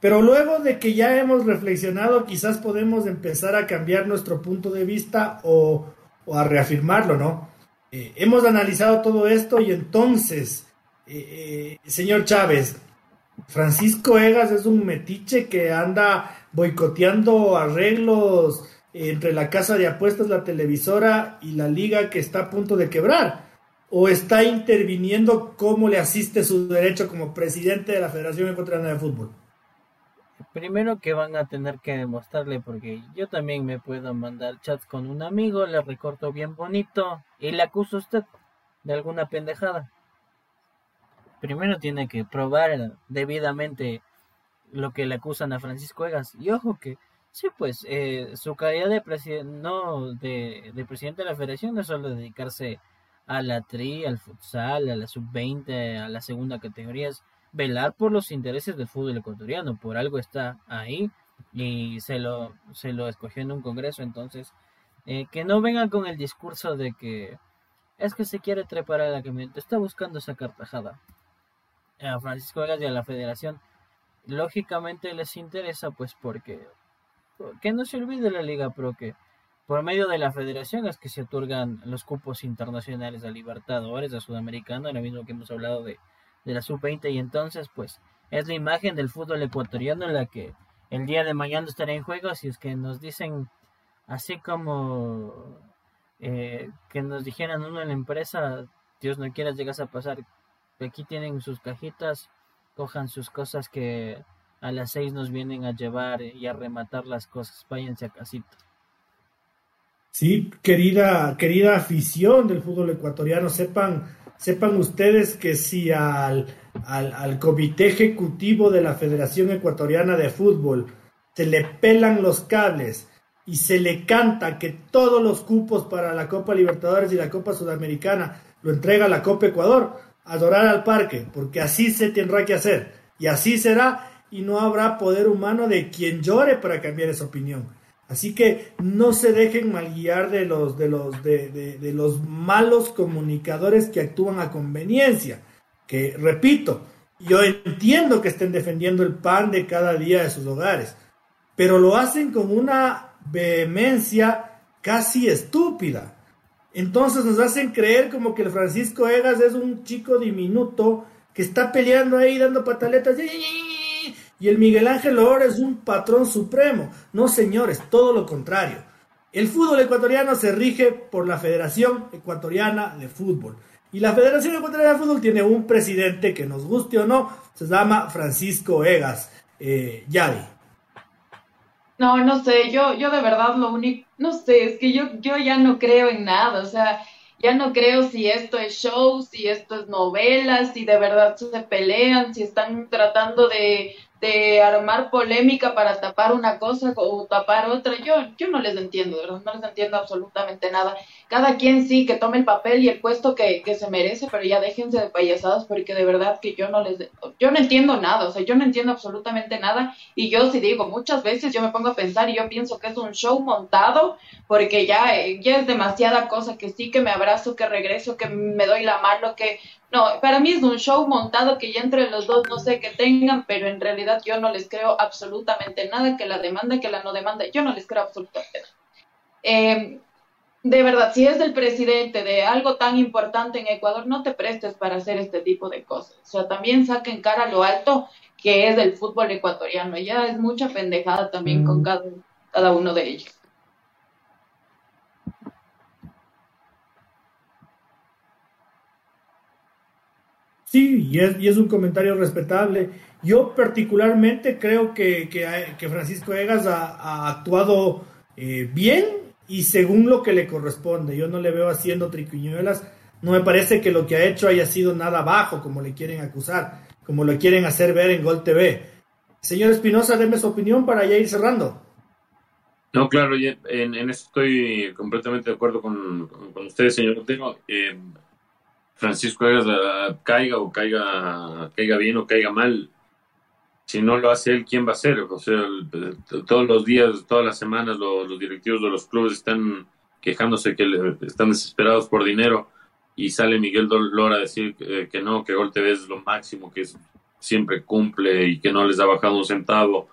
Pero luego de que ya hemos reflexionado, quizás podemos empezar a cambiar nuestro punto de vista o, a reafirmarlo, ¿no? Eh, hemos analizado todo esto y entonces, eh, eh, señor Chávez, Francisco Egas es un metiche que anda boicoteando arreglos entre la casa de apuestas, la televisora y la liga que está a punto de quebrar. ¿O está interviniendo cómo le asiste su derecho como presidente de la Federación Ecuatoriana de Fútbol? Primero que van a tener que demostrarle, porque yo también me puedo mandar chats con un amigo, le recorto bien bonito y le acuso a usted de alguna pendejada primero tiene que probar debidamente lo que le acusan a Francisco Egas. Y ojo que, sí, pues, eh, su calidad de, presidente no, de, de, presidente de la federación no es solo dedicarse a la tri, al futsal, a la sub-20, a la segunda categoría, es velar por los intereses del fútbol ecuatoriano. Por algo está ahí y se lo, se lo escogió en un congreso. Entonces, eh, que no vengan con el discurso de que es que se quiere trepar a la camioneta, está buscando esa cartajada a Francisco Vegas y a la federación. lógicamente les interesa, pues porque, que no se olvide la Liga Pro que por medio de la federación es que se otorgan los cupos internacionales a Libertadores, a Sudamericano, lo mismo que hemos hablado de, de la Sub-20 y entonces pues es la imagen del fútbol ecuatoriano en la que el día de mañana estará en juego, si es que nos dicen así como eh, que nos dijeran uno en la empresa, Dios no quiera llegas a pasar, aquí tienen sus cajitas, cojan sus cosas que a las seis nos vienen a llevar y a rematar las cosas, váyanse a casita. Sí, querida, querida afición del fútbol ecuatoriano, sepan, sepan ustedes que si al, al, al comité ejecutivo de la Federación Ecuatoriana de Fútbol se le pelan los cables, y se le canta que todos los cupos para la Copa Libertadores y la Copa Sudamericana lo entrega la Copa Ecuador, adorar al parque, porque así se tendrá que hacer y así será y no habrá poder humano de quien llore para cambiar esa opinión. Así que no se dejen mal guiar de los, de los, de, de los malos comunicadores que actúan a conveniencia. Que, repito, yo entiendo que estén defendiendo el pan de cada día de sus hogares, pero lo hacen con una vehemencia casi estúpida. Entonces nos hacen creer como que el Francisco Egas es un chico diminuto que está peleando ahí dando pataletas y el Miguel Ángel Oro es un patrón supremo. No, señores, todo lo contrario. El fútbol ecuatoriano se rige por la Federación Ecuatoriana de Fútbol. Y la Federación Ecuatoriana de Fútbol tiene un presidente que nos guste o no, se llama Francisco Egas eh, Yadi. No, no sé, yo, yo de verdad lo único, no sé, es que yo, yo ya no creo en nada, o sea, ya no creo si esto es show, si esto es novela, si de verdad se pelean, si están tratando de, de armar polémica para tapar una cosa o tapar otra, yo, yo no les entiendo, ¿verdad? No les entiendo absolutamente nada. Cada quien sí que tome el papel y el puesto que, que se merece, pero ya déjense de payasadas porque de verdad que yo no les, yo no entiendo nada, o sea, yo no entiendo absolutamente nada y yo sí digo, muchas veces yo me pongo a pensar y yo pienso que es un show montado porque ya, ya es demasiada cosa que sí, que me abrazo, que regreso, que me doy la mano, que no, para mí es un show montado que ya entre los dos no sé qué tengan, pero en realidad yo no les creo absolutamente nada, que la demanda, que la no demanda, yo no les creo absolutamente nada. Eh, de verdad, si es del presidente de algo tan importante en Ecuador, no te prestes para hacer este tipo de cosas. O sea, también saquen cara a lo alto que es del fútbol ecuatoriano. Ya es mucha pendejada también con mm. cada, cada uno de ellos. Sí, y es, y es un comentario respetable. Yo particularmente creo que, que, Francisco Egas ha, actuado eh, bien y según lo que le corresponde. Yo no le veo haciendo triquiñuelas. No me parece que lo que ha hecho haya sido nada bajo, como le quieren acusar, como lo quieren hacer ver en Gol TV. Señor Espinosa, déme su opinión para ya ir cerrando. No, claro, en, en eso estoy completamente de acuerdo con, con usted, señor Otero. Eh, Francisco caiga o caiga, caiga bien o caiga mal, si no lo hace él, ¿quién va a hacer? O sea, todos los días, todas las semanas, los, directivos de los clubes están quejándose que están desesperados por dinero y sale Miguel Lora a decir que, no, que Gol TV es lo máximo, que siempre cumple y que no les ha bajado un centavo,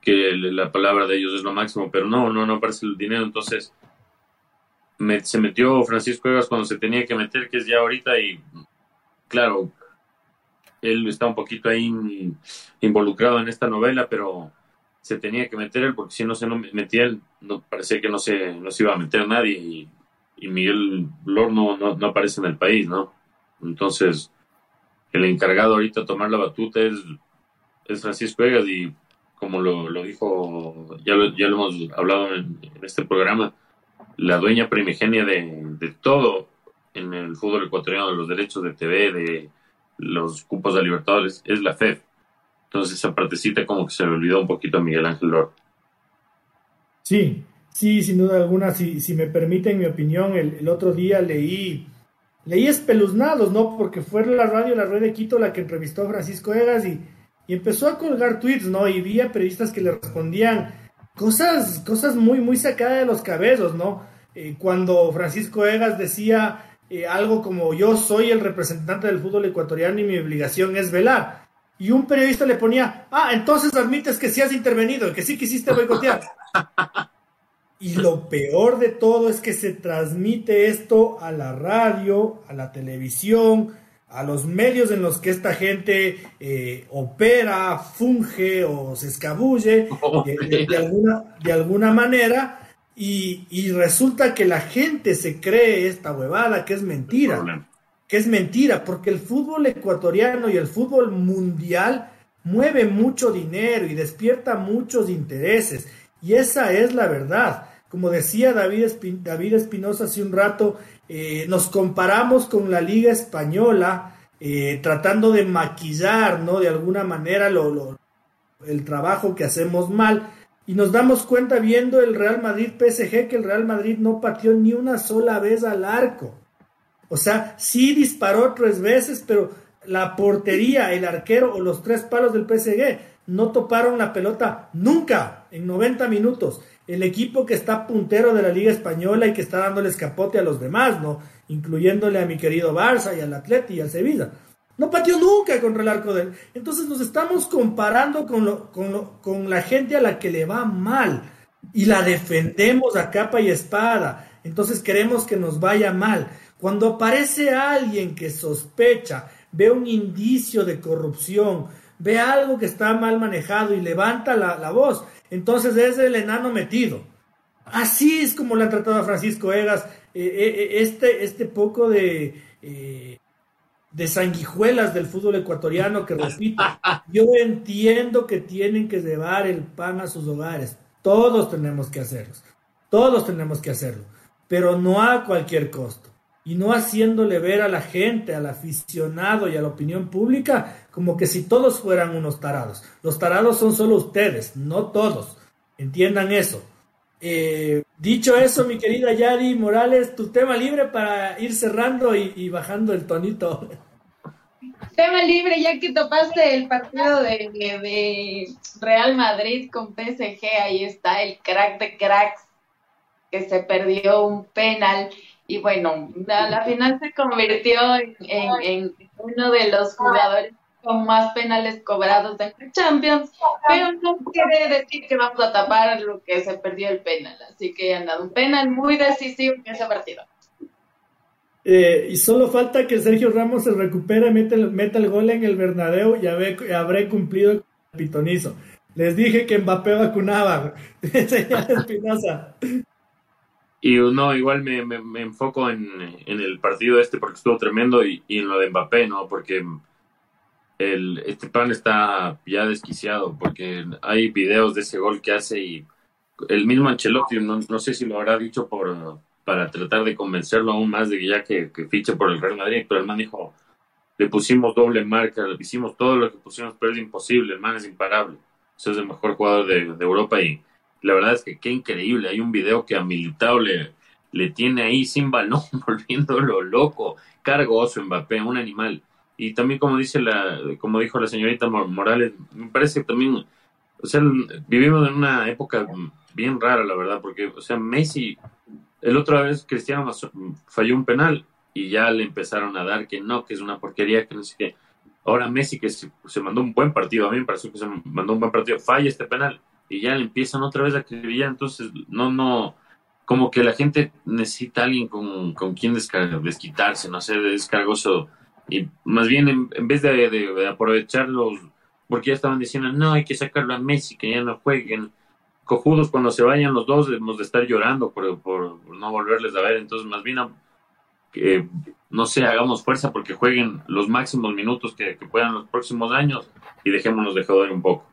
que la palabra de ellos es lo máximo, pero no, no, no aparece el dinero, entonces se metió Francisco Egas cuando se tenía que meter, que es ya ahorita, y claro, él está un poquito ahí involucrado en esta novela, pero se tenía que meter él, porque si no se no metía él, no, parecía que no se, no se iba a meter nadie, y, Miguel Lor no, no, aparece en el país, ¿no? Entonces, el encargado ahorita de tomar la batuta es, es Francisco Egas, y como lo, lo dijo, ya lo, ya lo hemos hablado en este programa, la dueña primigenia de, todo en el fútbol ecuatoriano, de los derechos de TV, de los cupos de Libertadores, es la FED. Entonces esa partecita como que se le olvidó un poquito a Miguel Ángel Lord. Sí, sí, sin duda alguna, si, si me permiten mi opinión, el, otro día leí, leí espeluznados, ¿no? Porque fue la radio La Red de Quito la que entrevistó a Francisco Egas y, y empezó a colgar tweets, ¿no? Y vi a periodistas que le respondían cosas, cosas muy, muy sacadas de los cabezos, ¿no? Eh, cuando Francisco Egas decía eh, algo como yo soy el representante del fútbol ecuatoriano y mi obligación es velar. y un periodista le ponía, ah, entonces admites que sí has intervenido, que sí quisiste boicotear. y lo peor de todo es que se transmite esto a la radio, a la televisión, a los medios en los que esta gente eh, opera, funge o se escabulle eh, de, alguna, de alguna manera y, y, resulta que la gente se cree esta huevada que es mentira que es mentira, porque el fútbol ecuatoriano y el fútbol mundial mueve mucho dinero y despierta muchos intereses. Y esa es la verdad. Como decía David, Espinosa hace un rato, eh, nos comparamos con la Liga Española, eh, tratando de maquillar, ¿no? De alguna manera lo, el trabajo que hacemos mal. Y nos damos cuenta viendo el Real Madrid PSG que el Real Madrid no pateó ni una sola vez al arco. O sea, sí disparó tres veces, pero la portería, el arquero o los tres palos del PSG no toparon la pelota nunca en 90 minutos. El equipo que está puntero de la Liga Española y que está dándole escapote a los demás, ¿no? Incluyéndole a mi querido Barça y al Atleti y al Sevilla. No pateó nunca contra el arco de él. Entonces nos estamos comparando con, lo, con, con la gente a la que le va mal y la defendemos a capa y espada. Entonces queremos que nos vaya mal. Cuando aparece alguien que sospecha, ve un indicio de corrupción, ve algo que está mal manejado y levanta la, voz, entonces es el enano metido. Así es como le han tratado a Francisco Egas, eh, eh, eh, este, este poco de, de sanguijuelas del fútbol ecuatoriano que repito, yo entiendo que tienen que llevar el pan a sus hogares, todos tenemos que hacerlo, todos tenemos que hacerlo, pero no a cualquier costo y no haciéndole ver a la gente, al aficionado y a la opinión pública como que si todos fueran unos tarados. Los tarados son solo ustedes, no todos. Entiendan eso. Eh, dicho eso, mi querida Yadi Morales, tu tema libre para ir cerrando y, bajando el tonito. Tema libre, ya que topaste el partido de, de Real Madrid con PSG, ahí está el crack de cracks que se perdió un penal y bueno, a la final se convirtió en, uno de los jugadores con más penales cobrados de Champions, pero no quiere decir que vamos a tapar lo que se perdió el penal, así que han dado un penal muy decisivo en ese partido. Eh, y solo falta que Sergio Ramos se recupere, meta el, meta el gol en el Bernabéu y habré, cumplido el pitonizo. Les dije que Mbappé vacunaba. Señor Espinosa. Y no, igual me, me, enfoco en, en, el partido este porque estuvo tremendo y, y, en lo de Mbappé, ¿no? Porque el, este plan está ya desquiciado porque hay videos de ese gol que hace y el mismo Ancelotti, no, no sé si lo habrá dicho por para tratar de convencerlo aún más de que ya que, que fiche por el Real Madrid, pero el man dijo, le pusimos doble marca, le hicimos todo lo que pusimos, pero es imposible, el man es imparable. Es el mejor jugador de, de Europa y la verdad es que qué increíble. Hay un video que a Militao le, le tiene ahí sin balón, volviéndolo loco. Cargoso Mbappé, un animal. Y también como dice la, como dijo la señorita Morales, me parece que también, o sea, vivimos en una época bien rara, la verdad, porque, o sea, Messi, el otra vez Cristiano falló un penal y ya le empezaron a dar que no, que es una porquería, que no sé qué. Ahora Messi, que se, se mandó un buen partido, a mí me pareció que se mandó un buen partido, falla este penal y ya le empiezan otra vez a acribillar. Entonces, no, no, como que la gente necesita alguien con, con quien desquitarse, no sé, descargoso. Y más bien, en, vez de, aprovecharlos, porque ya estaban diciendo, no, hay que sacarlo a Messi, que ya no jueguen. Cojudos, cuando se vayan los dos, debemos de estar llorando por, por, no volverles a ver. Entonces, más bien, que, no sé, hagamos fuerza porque jueguen los máximos minutos que, que puedan los próximos años y dejémonos de joder un poco.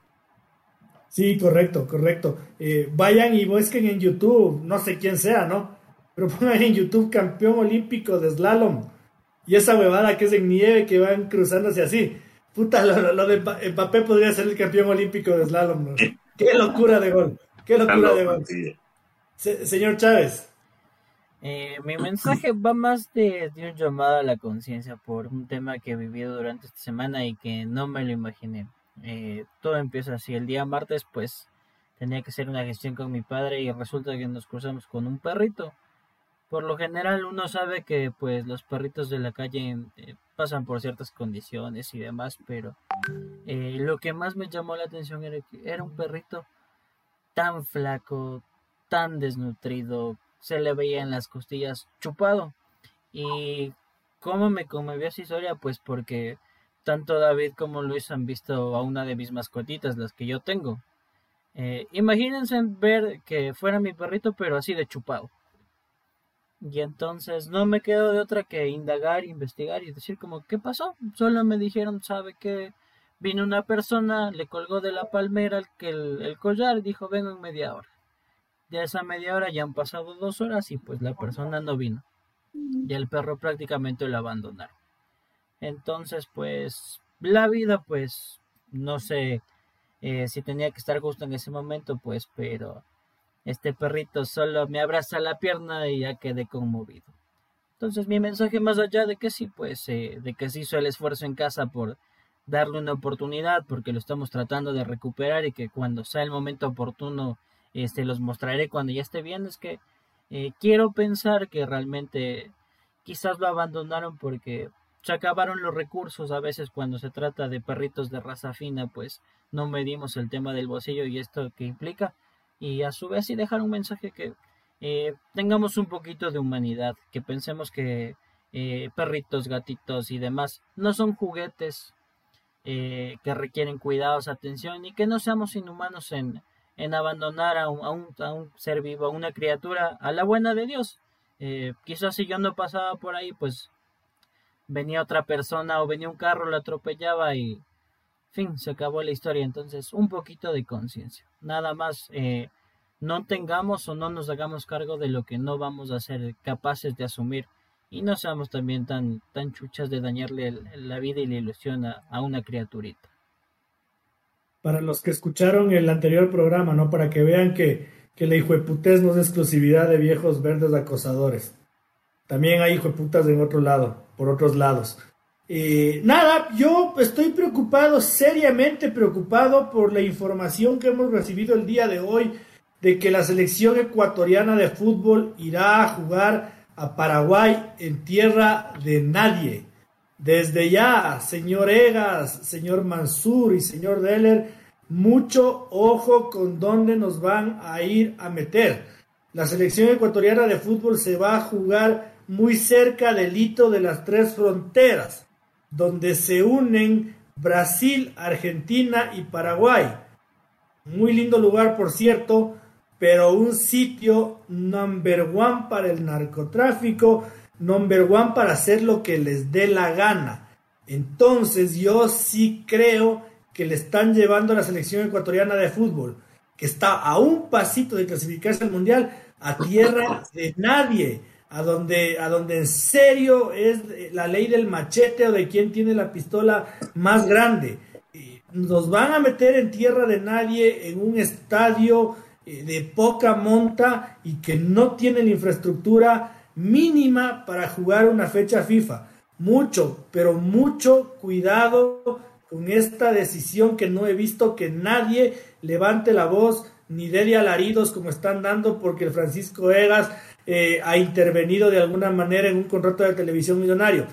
Sí, correcto, correcto. Eh, vayan y busquen en YouTube, no sé quién sea, ¿no? Pero pongan en YouTube campeón olímpico de slalom. Y esa huevada que es en nieve que van cruzándose así. Puta, lo, de Mbappé podría ser el campeón olímpico de slalom. ¿no? Qué locura de gol. Qué locura de gol. señor Chávez. Eh, mi mensaje va más de, de un llamado a la conciencia por un tema que he vivido durante esta semana y que no me lo imaginé. Eh, todo empieza así. El día martes, pues tenía que hacer una gestión con mi padre y resulta que nos cruzamos con un perrito. Por lo general uno sabe que pues los perritos de la calle eh, pasan por ciertas condiciones y demás, pero eh, lo que más me llamó la atención era que era un perrito tan flaco, tan desnutrido, se le veía en las costillas chupado. Y cómo me conmovió esa historia, pues porque tanto David como Luis han visto a una de mis mascotitas, las que yo tengo. Eh, imagínense ver que fuera mi perrito, pero así de chupado. Y entonces no me quedo de otra que indagar, investigar y decir como, ¿qué pasó? Solo me dijeron, ¿sabe que Vino una persona, le colgó de la palmera el, el, collar y dijo, vengo en media hora. De esa media hora ya han pasado dos horas y pues la persona no vino. Y el perro prácticamente lo abandonaron. Entonces pues la vida pues no sé eh, si tenía que estar justo en ese momento pues pero este perrito solo me abraza la pierna y ya quedé conmovido. Entonces mi mensaje más allá de que sí, pues, eh, de que se hizo el esfuerzo en casa por darle una oportunidad, porque lo estamos tratando de recuperar y que cuando sea el momento oportuno, este, los mostraré cuando ya esté bien, es que eh, quiero pensar que realmente quizás lo abandonaron porque se acabaron los recursos a veces cuando se trata de perritos de raza fina, pues no medimos el tema del bolsillo y esto que implica y a su vez y dejar un mensaje que eh, tengamos un poquito de humanidad, que pensemos que eh, perritos, gatitos y demás no son juguetes eh, que requieren cuidados, atención y que no seamos inhumanos en, en abandonar a un, a, un, a un, ser vivo, a una criatura, a la buena de Dios. quizás si yo no pasaba por ahí, pues venía otra persona o venía un carro, lo atropellaba y fin, se acabó la historia. Entonces, un poquito de conciencia. Nada más, eh, no tengamos o no nos hagamos cargo de lo que no vamos a ser capaces de asumir. Y no seamos también tan, tan chuchas de dañarle la vida y la ilusión a, una criaturita. Para los que escucharon el anterior programa, ¿no? Para que vean que, que la hijueputez no es exclusividad de viejos verdes acosadores. También hay hijueputas en otro lado, por otros lados. Eh, nada, yo estoy preocupado, seriamente preocupado por la información que hemos recibido el día de hoy de que la selección ecuatoriana de fútbol irá a jugar a Paraguay en tierra de nadie. Desde ya, señor Egas, señor Mansur y señor Deller, mucho ojo con dónde nos van a ir a meter. La selección ecuatoriana de fútbol se va a jugar muy cerca del hito de las tres fronteras donde se unen Brasil, Argentina y Paraguay. Muy lindo lugar, por cierto, pero un sitio number one para el narcotráfico, number one para hacer lo que les dé la gana. Entonces yo sí creo que le están llevando a la selección ecuatoriana de fútbol, que está a un pasito de clasificarse al mundial, a tierra de nadie a donde, a donde en serio es la ley del machete o de quién tiene la pistola más grande. Nos van a meter en tierra de nadie en un estadio eh, de poca monta y que no tiene la infraestructura mínima para jugar una fecha FIFA. Mucho, pero mucho cuidado con esta decisión que no he visto que nadie levante la voz ni dé alaridos como están dando porque el Francisco Egas eh, ha intervenido de alguna manera en un contrato de televisión millonario.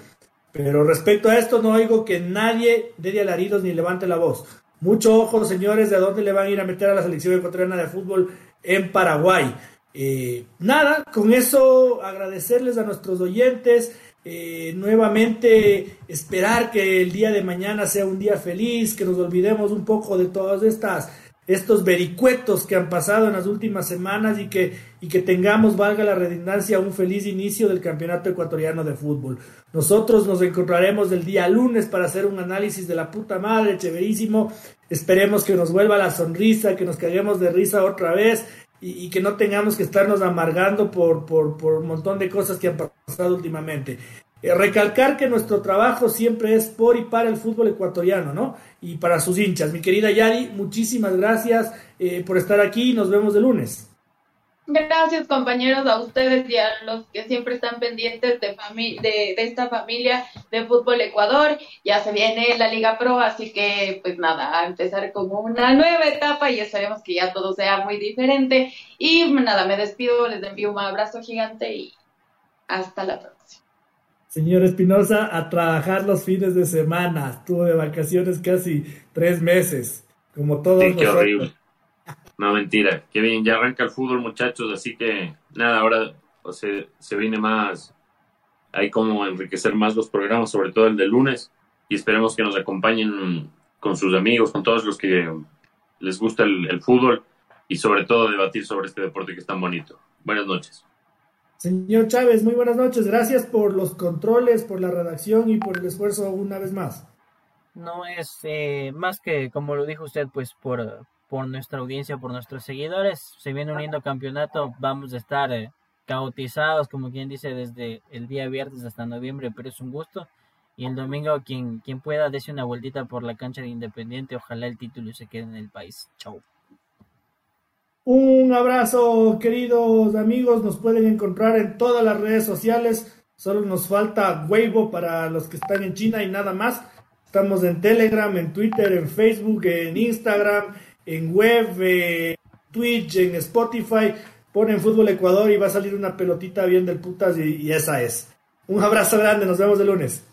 Pero respecto a esto no oigo que nadie dé alaridos ni levante la voz. Mucho ojo, señores, de dónde le van a ir a meter a la selección ecuatoriana de fútbol en Paraguay. Eh, nada, con eso agradecerles a nuestros oyentes. Eh, nuevamente esperar que el día de mañana sea un día feliz, que nos olvidemos un poco de todas estas estos vericuetos que han pasado en las últimas semanas y que, y que tengamos, valga la redundancia, un feliz inicio del Campeonato Ecuatoriano de Fútbol. Nosotros nos encontraremos el día lunes para hacer un análisis de la puta madre, chéverísimo. Esperemos que nos vuelva la sonrisa, que nos caguemos de risa otra vez y, que no tengamos que estarnos amargando por, por, por un montón de cosas que han pasado últimamente. Eh, recalcar que nuestro trabajo siempre es por y para el fútbol ecuatoriano, ¿no? Y para sus hinchas. Mi querida Yari, muchísimas gracias eh, por estar aquí. Nos vemos el lunes. Gracias compañeros a ustedes y a los que siempre están pendientes de, de, de, esta familia de Fútbol Ecuador. Ya se viene la Liga Pro, así que pues nada, a empezar con una nueva etapa y esperemos que ya todo sea muy diferente. Y nada, me despido, les envío un abrazo gigante y Hasta la próxima. Señor Espinosa, a trabajar los fines de semana. Estuvo de vacaciones casi tres meses, como todos sí, qué horrible. No, mentira. Qué bien, ya arranca el fútbol, muchachos, así que nada, ahora o sea, se viene más, hay como enriquecer más los programas, sobre todo el de lunes, y esperemos que nos acompañen con sus amigos, con todos los que les gusta el, fútbol y sobre todo debatir sobre este deporte que es tan bonito. Buenas noches. Señor Chávez, muy buenas noches. Gracias por los controles, por la redacción y por el esfuerzo una vez más. No es eh, más que, como lo dijo usted, pues por, por nuestra audiencia, por nuestros seguidores. Se viene uniendo campeonato, vamos a estar eh, cautizados, como quien dice, desde el día viernes hasta noviembre, pero es un gusto. Y el domingo, quien, quien pueda, dése una vueltita por la cancha de Independiente. Ojalá el título se quede en el país. Chau. Un abrazo, queridos amigos. Nos pueden encontrar en todas las redes sociales. Solo nos falta Weibo para los que están en China y nada más. Estamos en Telegram, en Twitter, en Facebook, en Instagram, en web, en Twitch, en Spotify. Ponen Fútbol Ecuador y va a salir una pelotita bien del putas y esa es. Un abrazo grande, nos vemos el lunes.